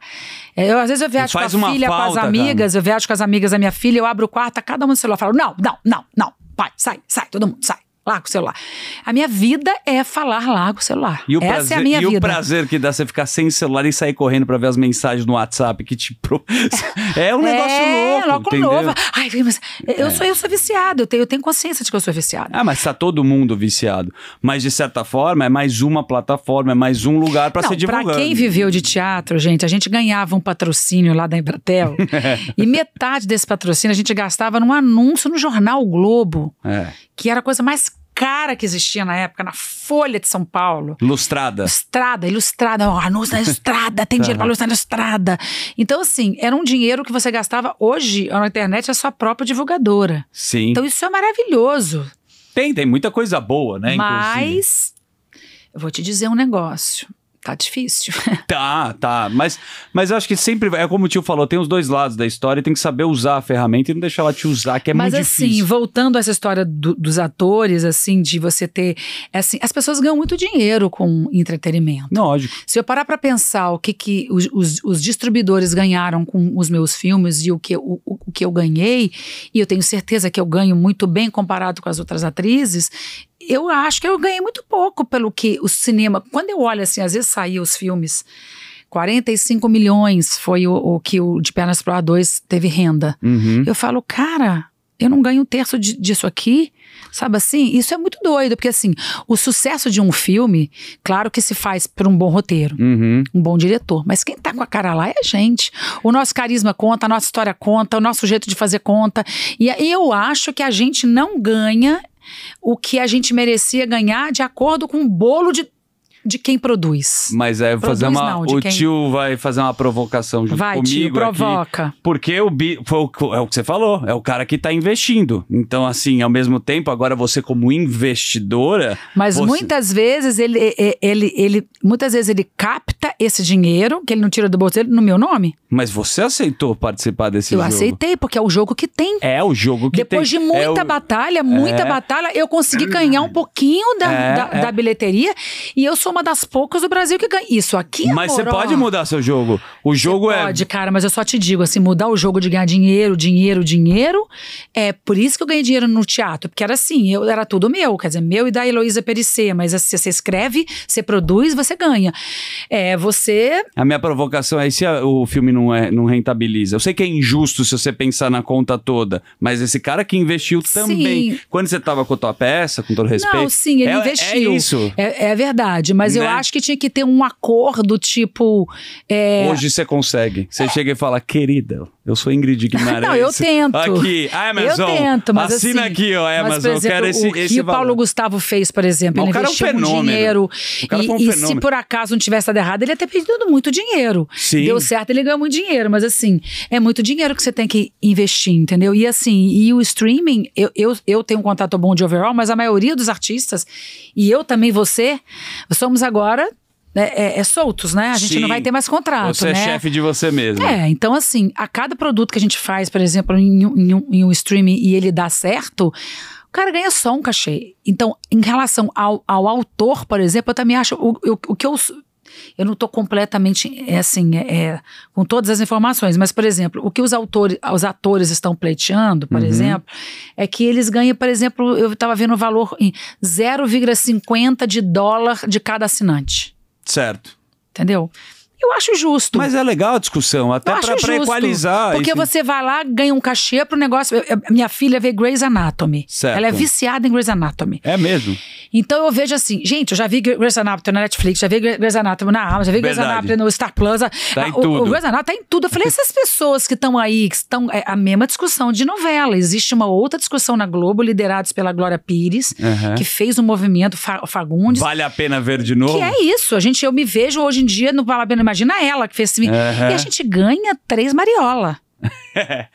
É, Eu, às vezes eu viajo com a uma filha, com falta, as amigas, eu viajo com as amigas da minha filha, eu abro o quarto, cada um no celular, eu falo, não, não, não, não, pai, sai, sai, todo mundo, sai. Larga o celular. A minha vida é falar larga o celular. E o, Essa prazer, é a minha e vida. o prazer que dá você ficar sem celular e sair correndo pra ver as mensagens no WhatsApp que te. pro- <laughs> É um negócio é, louco. louco entendeu? novo. Ai, mas eu, sou, eu sou viciada, eu tenho, eu tenho consciência de que eu sou viciada. Ah, mas tá todo mundo viciado. Mas de certa forma é mais uma plataforma, é mais um lugar pra Não, ser divulgado. Pra quem viveu de teatro, gente, a gente ganhava um patrocínio lá da Embratel <laughs> e metade desse patrocínio a gente gastava num anúncio no jornal O Globo, É. que era a coisa mais cara que existia na época, na Folha de São Paulo. Lustrada. Ilustrada, ilustrada, ó, anúncio na <laughs> ilustrada, tem dinheiro pra ilustrar na ilustrada. Então, assim, era um dinheiro que você gastava hoje na internet, a sua própria divulgadora. Sim. Então, isso é maravilhoso. Tem, tem muita coisa boa, né? inclusive. Mas, eu vou te dizer um negócio. Tá difícil. <laughs> Tá, tá. Mas, mas eu acho que sempre. vai- É como o tio falou, tem os dois lados da história e tem que saber usar a ferramenta e não deixar ela te usar, que é Mas muito assim, difícil. voltando a essa história do- dos atores, assim, de você ter. Assim, as pessoas ganham muito dinheiro com entretenimento. Lógico. Se eu parar para pensar o que, que os, os- os distribuidores ganharam com os meus filmes e o que, o, o que eu ganhei, e eu tenho certeza que eu ganho muito bem comparado com as outras atrizes, eu acho que eu ganhei muito pouco pelo que o cinema. Quando eu olho assim, às vezes saíam os filmes. 45 milhões foi o, o que o De Pernas pro A2 teve renda. Uhum. Eu falo, cara, eu não ganho um terço de- disso aqui. Sabe assim? Isso é muito doido, porque assim, o sucesso de um filme, claro que se faz por um bom roteiro, Uhum. um bom diretor, mas quem tá com a cara lá é a gente. O nosso carisma conta, a nossa história conta, o nosso jeito de fazer conta. E eu acho que a gente não ganha o que a gente merecia ganhar de acordo com o bolo de, de quem produz. Mas é fazer Produz uma. não, o quem? tio vai fazer uma provocação junto Vai, comigo. tio, aqui. provoca. Porque o bi, foi o, é o que você falou, é o cara que tá investindo. Então, assim, ao mesmo tempo, agora você, como investidora. Mas você- muitas vezes ele, ele, ele, ele- muitas vezes ele capta esse dinheiro que ele não tira do bolso dele no meu nome. Mas você aceitou participar desse eu jogo. aceitei, porque é o jogo que tem. É o jogo que Depois tem. de muita é o- batalha, muita É. batalha, eu consegui ganhar um pouquinho da, É, da, é. da bilheteria. E eu sou uma das poucas do Brasil que ganha. Isso aqui, Mas você ó, pode mudar seu jogo. O jogo é. Pode, cara, mas eu só te digo, assim, mudar o jogo de ganhar dinheiro, dinheiro, dinheiro, é por isso que eu ganhei dinheiro no teatro, porque era assim, eu era tudo meu, quer dizer, meu e da Heloísa Perissé, mas assim, você escreve, você produz, você ganha. É, você A minha provocação é: se o filme não, é, não rentabiliza? Eu sei que é injusto se você pensar na conta toda, mas esse cara que investiu também. Sim. Quando você tava com a tua peça, com todo respeito. Não, sim, ele é, investiu. É isso. É, é verdade, mas eu Né? acho que tinha que ter um acordo, tipo. é, Hoje você consegue. Você chega e fala, querida, eu sou Ingrid <laughs> Guimarães. Não, eu tento. Aqui, Amazon. eu tento, mas Assina assim, aqui, ó, mas, Amazon. por exemplo, eu quero esse, o que esse o Paulo valor. Gustavo fez, por exemplo, Mas ele cara é um investiu fenômeno. dinheiro. E, um e se por acaso não tivesse dado errado, ele ia ter perdido muito dinheiro. Sim. Deu certo, ele ganhou muito dinheiro, mas assim, é muito dinheiro que você tem que investir, entendeu? E assim, e o streaming, eu, eu, eu tenho um contato bom de overall, mas a maioria dos artistas, e eu também, você, somos agora né, é, é soltos, né? A gente Sim. não vai ter mais contrato, Você né? é chefe de você mesmo. É, então assim, a cada produto que a gente faz, por exemplo, em, um- em em um streaming e ele dá certo, o cara ganha só um cachê. Então, em relação ao, ao autor, por exemplo, eu também acho o, o, o que eu. Eu não estou completamente é assim, é, é, com todas as informações, mas, por exemplo, o que os autores, os atores estão pleiteando, por Uhum. exemplo, é que eles ganham, por exemplo, eu estava vendo o valor em 0,50 de dólar de cada assinante. Certo. Entendeu? Eu acho justo. Mas é legal a discussão, até justo, equalizar. Porque esse- você vai lá, ganha um cachê pro negócio. eu- eu- minha filha vê Grey's Anatomy. Certo. Ela é viciada em Grey's Anatomy. É mesmo. Então eu vejo assim, gente, eu já vi Grey's Anatomy na Netflix, já vi Grey's Anatomy na Amazon, já vi Grey's Verdade. Anatomy no Star Plus. Tá em o, tudo. O Grey's Anatomy tá em tudo. Eu falei, essas pessoas que estão aí, que estão. É a mesma discussão de novela. Existe uma outra discussão na Globo, liderados pela Glória Pires, que fez um movimento Fa- Fagundes. Vale a pena ver de novo? Que é isso, a gente, eu me vejo hoje em dia, não vale a pena, imagina ela que fez esse Aham. E a gente ganha três mariola. <laughs>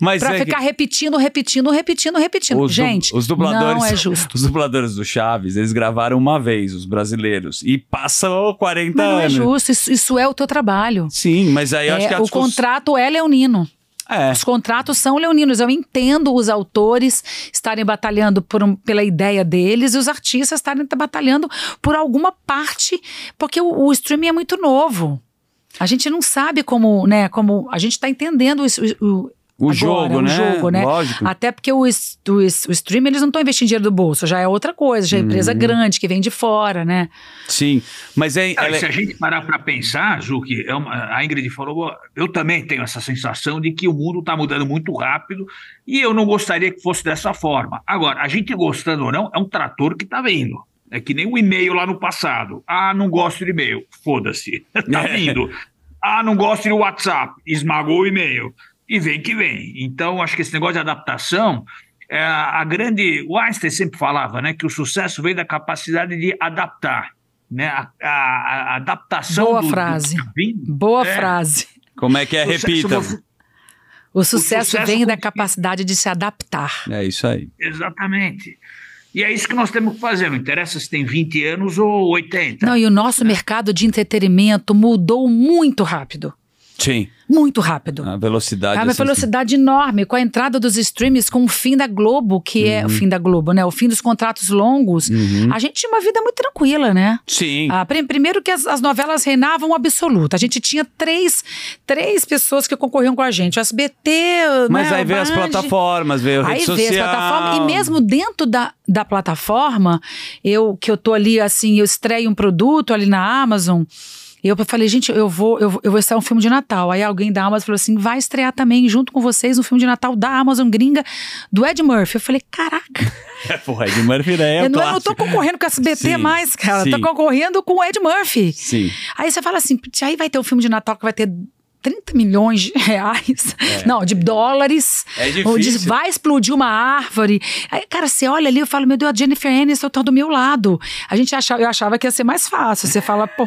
Mas Pra é que- ficar repetindo, repetindo, repetindo, repetindo. Os, du- gente, os dubladores, não é <laughs> justo. Os dubladores do Chaves, eles gravaram uma vez, os brasileiros, e passam 40 Mas não é anos. justo, isso, isso é o teu trabalho. Sim, mas aí eu acho É, que a o discuss- contrato é leonino. É. Os contratos são leoninos. Eu entendo os autores estarem batalhando por um- pela ideia deles e os artistas estarem batalhando por alguma parte, porque o, o streaming é muito novo. A gente não sabe como, né, como a gente está entendendo isso, o, O agora, jogo, o né? jogo, né? Lógico. Até porque o, o, o streaming eles não estão investindo dinheiro do bolso, já é outra coisa, já é empresa Uhum. grande que vem de fora, né? Sim, mas é, Cara, ela é- se a gente parar para pensar, Ju, que é uma- a Ingrid falou, eu também tenho essa sensação de que o mundo está mudando muito rápido e eu não gostaria que fosse dessa forma. Agora, a gente gostando ou não, é um trator que está vindo. É que nem o e-mail lá no passado. Ah, não gosto de e-mail. Foda-se. <laughs> Tá É. vindo. Ah, não gosto do WhatsApp. Esmagou o e-mail. E vem que vem. Então, acho que esse negócio de adaptação é a grande. O Einstein sempre falava né, que o sucesso vem da capacidade de adaptar. Né? A, a- a adaptação. Boa do- do frase. tá vindo. Boa É. frase. como é que é? Sucesso Repita. você- O sucesso, sucesso vem da capacidade de se adaptar. É isso aí. Exatamente. E é isso que nós temos que fazer. Não interessa se tem 20 anos ou 80. Não, e o nosso mercado de entretenimento mudou muito rápido. Sim. Muito rápido. A velocidade. É uma assim, velocidade enorme, com a entrada dos streams, com o fim da Globo, que é o fim da Globo, né? O fim dos contratos longos. Uhum. A gente tinha uma vida muito tranquila, né? Sim. Ah, prim- primeiro que as, as novelas reinavam absoluta. A gente tinha três, três pessoas que concorriam com a gente. O SBT, Mas né, aí veio as plataformas, veio a Aí rede vê social. as plataformas. E mesmo dentro da, da plataforma, eu que eu tô ali assim, eu estreio um produto ali na Amazon. Eu falei, gente, eu vou, eu, vou- eu vou estrear um filme de Natal. Aí alguém da Amazon falou assim: vai estrear também, junto com vocês, um filme de Natal da Amazon gringa, do Ed Murphy. Eu falei, caraca, <laughs> Porra, Ed Murphy daí é eu não, eu não tô concorrendo com a SBT Sim, mais, cara. Eu sim. tô concorrendo com o Ed Murphy. Sim. Aí você fala assim, "Putz, aí vai ter um filme de Natal que vai ter 30 milhões de reais. Não, de dólares. É Ou diz, difícil. vai explodir uma árvore. Aí, cara, você olha ali, eu falo, meu Deus, a Jennifer Aniston tá do meu lado. A gente achava, eu achava que ia ser mais fácil. Você fala, pô,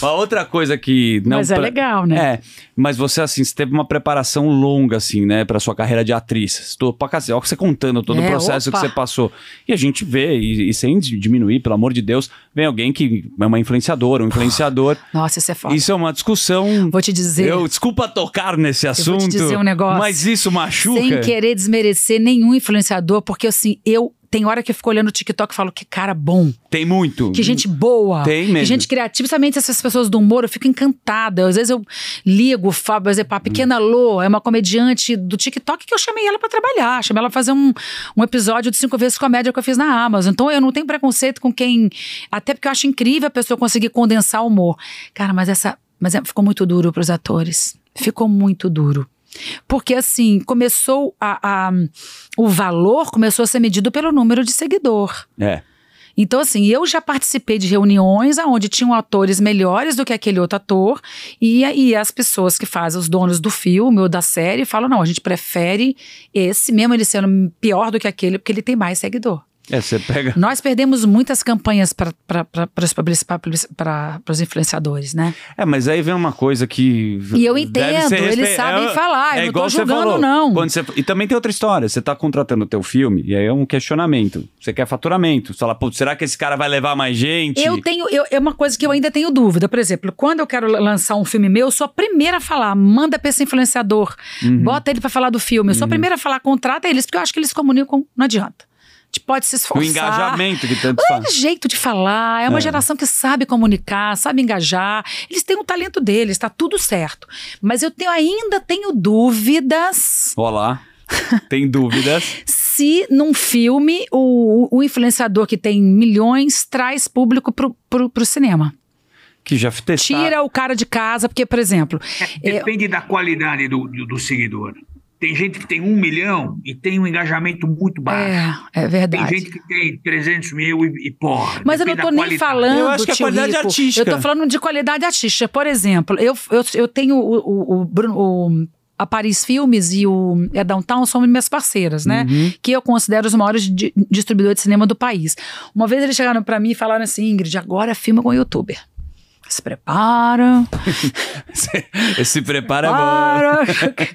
Uma outra coisa que não Mas é pra- legal, né? É, mas você assim, você teve uma preparação longa assim, né, para sua carreira de atriz. Estou pra olha você contando todo o É, processo opa. que você passou. E a gente vê e, e sem diminuir, pelo amor de Deus, vem alguém que é uma influenciadora, um influenciador. <gasps> nossa, isso é foda. Isso é uma discussão. Vou te dizer, Eu, desculpa tocar nesse vou te assunto. dizer um negócio. Mas isso machuca. sem querer desmerecer nenhum influenciador, porque assim, eu tem hora que eu fico olhando o TikTok e falo que cara bom. Tem muito. Que gente boa. Tem Que mesmo. gente criativa. Principalmente essas pessoas do humor, eu fico encantada. Às vezes eu ligo, falo, por exemplo, a Pequena Lô é uma comediante do TikTok que eu chamei ela pra trabalhar. Chamei ela pra fazer um, um episódio de cinco vezes comédia que eu fiz na Amazon. Então eu não tenho preconceito com quem. Até porque eu acho incrível a pessoa conseguir condensar o humor. Cara, mas essa. Mas é- ficou muito duro pros atores. Ficou muito duro. Porque assim, começou a, a- o valor começou a ser medido pelo número de seguidor. É. Então, assim, eu já participei de reuniões onde tinham atores melhores do que aquele outro ator, e aí as pessoas que fazem, os donos do filme ou da série, falam: não, a gente prefere esse, mesmo ele sendo pior do que aquele, porque ele tem mais seguidor. É, você pega. Nós perdemos muitas campanhas para os influenciadores, né? É, mas aí vem uma coisa que. E eu entendo, eles sabem é- falar, eu é não igual tô você julgando, falou. não. Quando você- E também tem outra história. Você tá contratando o teu filme, e aí é um questionamento. Você quer faturamento. Você fala, putz, será que esse cara vai levar mais gente? Eu tenho, eu- é uma coisa que eu ainda tenho dúvida. Por exemplo, quando eu quero lançar um filme meu, eu sou a primeira a falar, manda pra esse influenciador, Uhum. bota ele pra falar do filme. Eu sou a primeira a falar, contrata eles, porque eu acho que eles comunicam, não adianta. Pode se O esforçar. engajamento que tanto É faz. jeito de falar, é uma É. geração que sabe comunicar, sabe engajar. Eles têm o talento deles, tá tudo certo. Mas eu tenho, ainda tenho dúvidas Olá. Tem dúvidas? <laughs> se num filme o, o influenciador que tem milhões traz público pro, pro, pro cinema. Que já testaram. Tira o cara de casa, porque, por exemplo, é, Depende da qualidade do, do, do seguidor. Tem gente que tem um milhão e tem um engajamento muito baixo. é, é Tem verdade. gente que tem 300 mil e, e porra. Mas eu não tô nem qualidade. falando. Eu acho que é qualidade Rico. artística. Eu tô falando de qualidade artística. Por exemplo, eu, eu, eu tenho o, o, o Bruno. O, a Paris Filmes e o é Downtown são minhas parceiras, né? Uhum. Que eu considero os maiores di- distribuidores de cinema do país. Uma vez eles chegaram pra mim e falaram assim: Ingrid, agora filma com youtuber. Se prepara. <laughs> Se prepara bom. Para. <laughs>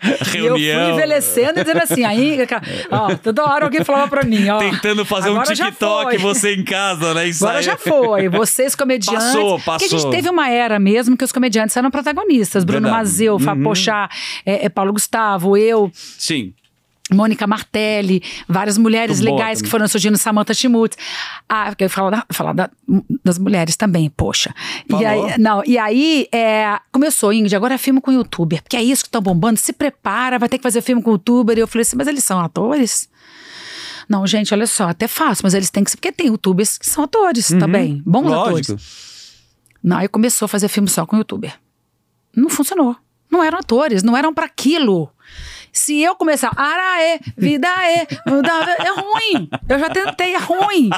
E eu fui Reunião. envelhecendo e dizendo assim, aí, ó, toda hora alguém falava pra mim, ó. Tentando fazer um agora TikTok, você em casa, né? Isso Agora aí- já foi. Vocês <laughs> comediantes. Passou, Porque a gente passou. teve uma era mesmo que os comediantes eram protagonistas. Bruno Verdade. Mazeu, Uhum. Pochá, é, é Paulo Gustavo, eu, Sim. Mônica Martelli, várias mulheres Muito boa legais que foram surgindo, Samantha Schmutz. Ah, eu ia falar, da- falar da- das mulheres também, poxa. E Falou. aí, não, e aí é, começou, Ingrid, agora é filme com youtuber, porque é isso que estão bombando, se prepara, vai ter que fazer filme com youtuber. E eu falei assim, mas eles são atores? Não, gente, olha só, até fácil, mas eles têm que ser, porque tem youtubers que são atores também, bons Uhum. Lógico. atores. Não, aí começou a fazer filme só com youtuber. Não funcionou. Não eram atores, não eram para aquilo. Se eu começar, araê, vida é, é ruim. Eu já tentei, é ruim.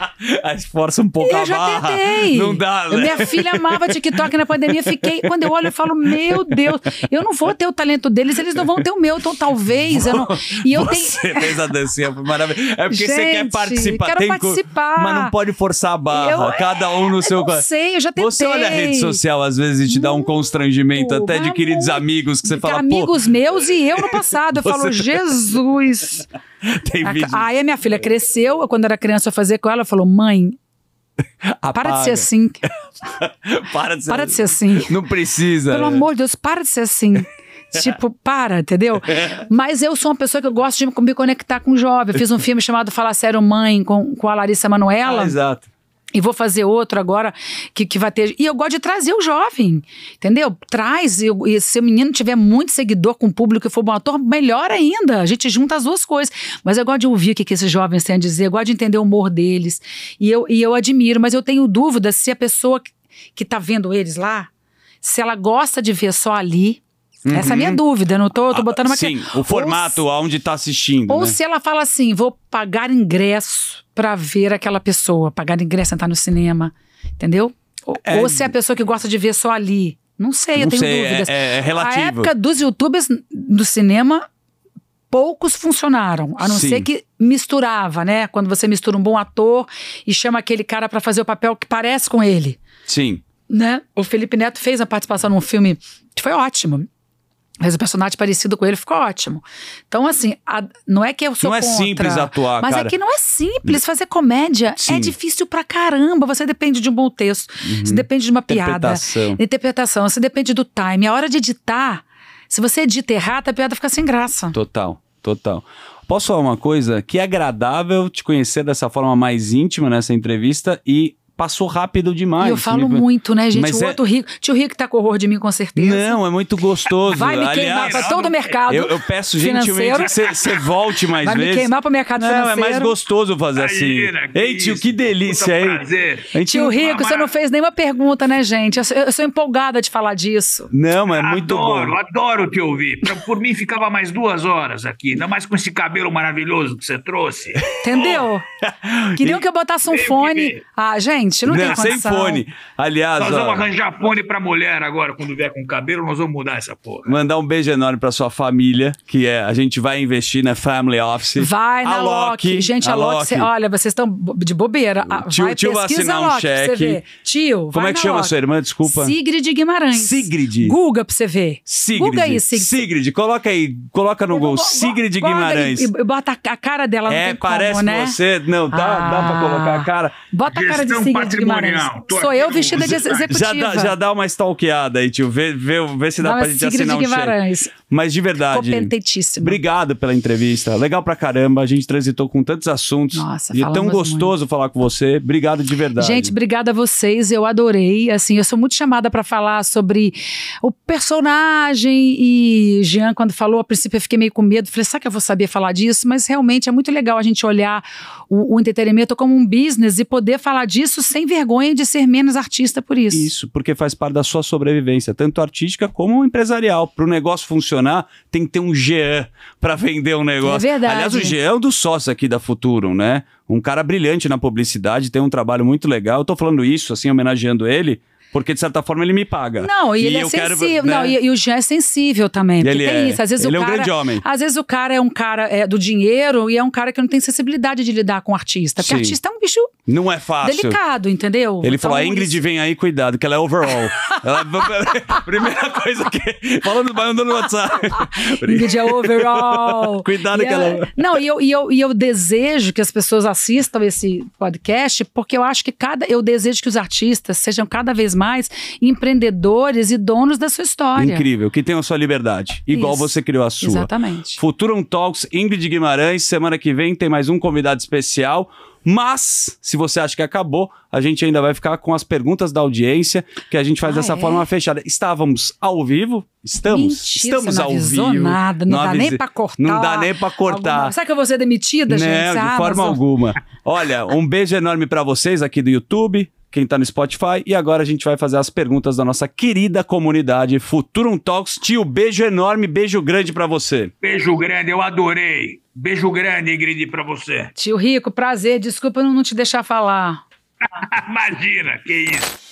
<laughs> Esforça um pouco Eu a já barra. tentei. Não dá, né? Minha filha amava TikTok na pandemia. Fiquei. Quando eu olho, eu falo, meu Deus, eu não vou ter o talento deles, eles não vão ter o meu. Então, talvez. Eu não... E eu tenho. Você <laughs> fez a dancinha, foi maravilhoso. É porque você quer Gente, participar. quero tem participar. Mas não pode forçar a barra. Eu- Cada um no seu... Eu sei, eu já tentei. Você olha a rede social, às vezes, e te dá um constrangimento, até de queridos amigos, que você fala, pô... Amigos meus e eu não passado. Eu falo, Jesus. <laughs> Tem vídeo. Aí a minha filha cresceu, quando era criança eu fazia com ela, falou, mãe, <laughs> para de ser Apaga. assim. <laughs> Para de ser, Para de ser assim. Não precisa. Pelo né? amor de Deus, para de ser assim. Tipo, para, entendeu? Mas eu sou uma pessoa que eu gosto de me conectar com o jovem. Eu fiz um filme chamado Fala Sério Mãe com, com a Larissa Manoela. Ah, exato. E vou fazer outro agora que, que vai ter. E eu gosto de trazer o jovem, entendeu? Traz. E, e se o menino tiver muito seguidor com o público e for bom ator, melhor ainda. A gente junta as duas coisas. Mas eu gosto de ouvir o que, que esses jovens têm a dizer, eu gosto de entender o humor deles. E eu, e eu admiro, mas eu tenho dúvida se a pessoa que, que tá vendo eles lá, se ela gosta de ver só ali. Essa é a minha dúvida, eu não tô, eu tô botando uma Uhum. Sim, que- o formato aonde tá assistindo. ou né? se ela fala assim, vou pagar ingresso pra ver aquela pessoa, pagar ingresso entrar no cinema, entendeu? Ou, É- ou se é a pessoa que gosta de ver só ali. Não sei, eu Não tenho sei, é- dúvidas. é- é relativo. A época dos youtubers do cinema, poucos funcionaram, a não Sim. ser que misturava, né? Quando você mistura um bom ator e chama aquele cara pra fazer o papel que parece com ele Sim. né? O Felipe Neto fez a participação num filme que foi ótimo. Fez um personagem parecido com ele, ficou ótimo. Então, assim, a- não é que eu sou Não é contra, simples atuar, Mas cara. é que não é simples. Fazer comédia Sim. é difícil pra caramba. Você depende de um bom texto, você depende de uma piada, Uhum. Interpretação. interpretação, você depende do time. A hora de editar, se você edita errado, a piada fica sem graça. Total, total. Posso falar uma coisa? Que é agradável te conhecer dessa forma mais íntima nessa entrevista e passou rápido demais. e eu falo Me- muito, né, gente? Mas o é- outro rico. Tio Rico tá com horror de mim, com certeza. Não, é muito gostoso. Vai me queimar Aliás, pra todo o mercado. eu, eu peço gentilmente financeiro. que você- volte mais Vai me vezes. queimar pro mercado Não, financeiro. é mais gostoso fazer assim. Que Ei, tio, isso. que delícia, hein? gente Tio não- Rico, você não fez nenhuma pergunta, né, gente? Eu sou, eu sou empolgada de falar disso. Não, mas é muito adoro, bom. adoro te ouvir. Por mim, ficava mais duas horas aqui, ainda mais com esse cabelo maravilhoso que você trouxe. Entendeu? <laughs> Queriam que eu botasse um fone. Ah, gente, não, tem Não, sem condição. fone. Aliás, Nós ó, vamos arranjar fone pra mulher agora, quando vier com cabelo, nós vamos mudar essa porra. mandar um beijo enorme pra sua família, que é a gente vai investir na Family Office. Vai na Loki. Gente, a, Loki, cê- olha, vocês estão de bobeira. Ah, Tio- vai, tio vai assinar um Loki cheque. Tio, Como vai é que chama Loki. sua irmã? Desculpa. Sigrid Guimarães. Sigrid. Guga pra você ver. Sigrid. Guga aí, Sigrid. Sigrid, coloca aí, coloca no Eu gol. vou- Sigrid Guimarães. E, e bota a cara dela, não é, tem como, parece né? você. Não, dá, dá pra Ah. colocar a cara. Bota a cara de Gestão Sigrid Guimarães. Tô Sou eu vestida de executiva. Já dá, já dá uma stalkeada aí, tio. Vê, vê, vê se dá Dá pra gente Sigrid assinar um cheque. Mas de verdade. Competentíssima. Obrigado pela entrevista. Legal pra caramba. A gente transitou com tantos assuntos. Nossa, e é tão gostoso falar com você. Obrigado de verdade. Gente, obrigada a vocês, eu adorei. Assim, eu sou muito chamada para falar sobre o personagem e Jean quando falou, a princípio eu fiquei meio com medo, falei, será que eu vou saber falar disso? Mas realmente é muito legal a gente olhar o, o entretenimento como um business e poder falar disso sem vergonha de ser menos artista por isso. Isso, porque faz parte da sua sobrevivência, tanto artística como empresarial. Para o negócio funcionar, tem que ter um Jean para vender um negócio. É verdade. Aliás, o Jean é um dos sócios aqui da Futurum, né? Um cara brilhante na publicidade, tem um trabalho muito legal. Eu tô falando isso, assim, homenageando ele, porque de certa forma ele me paga. Não, e, ele é eu quero, sensível. né? Não, e, e o Jean é sensível também. Porque ele tem é. isso. Às vezes Ele o é um cara, grande homem. Às vezes o cara é um cara é, do dinheiro e é um cara que não tem sensibilidade de lidar com o artista. Porque Sim. artista é um bicho Não é fácil. delicado, entendeu? Ele Então, falou, a Ingrid isso- vem aí, cuidado, que ela é overall. <laughs> ela, <laughs> primeira coisa que... Falando, mandando no WhatsApp. <laughs> Ingrid é overall. Cuidado E que ela- ela- Não, e eu, e, eu, e eu desejo que as pessoas assistam esse podcast, porque eu acho que cada. Eu desejo que os artistas sejam cada vez mais empreendedores e donos da sua história. Incrível, que tenham a sua liberdade, igual Isso. você criou a sua. Exatamente. Futurum Talks, Ingrid Guimarães. Semana que vem tem mais um convidado especial. Mas, se você acha que acabou, a gente ainda vai ficar com as perguntas da audiência, que a gente faz Ah, dessa é? forma fechada. Estávamos ao vivo? Estamos. Mentira, Estamos não ao vivo. nada, não, dá avisei- nem pra cortar. Não dá nem pra cortar. alguma- Será que eu vou ser demitida, gente? Não, de Ah, forma mas alguma. Olha, um beijo enorme pra vocês aqui do YouTube, quem tá no Spotify. E agora a gente vai fazer as perguntas da nossa querida comunidade Futurum Talks. Tio, beijo enorme, beijo grande pra você. Beijo grande, eu adorei. Beijo grande, Ingrid, pra você. Tio Rico, prazer. Desculpa eu não te deixar falar. <laughs> Imagina, que isso.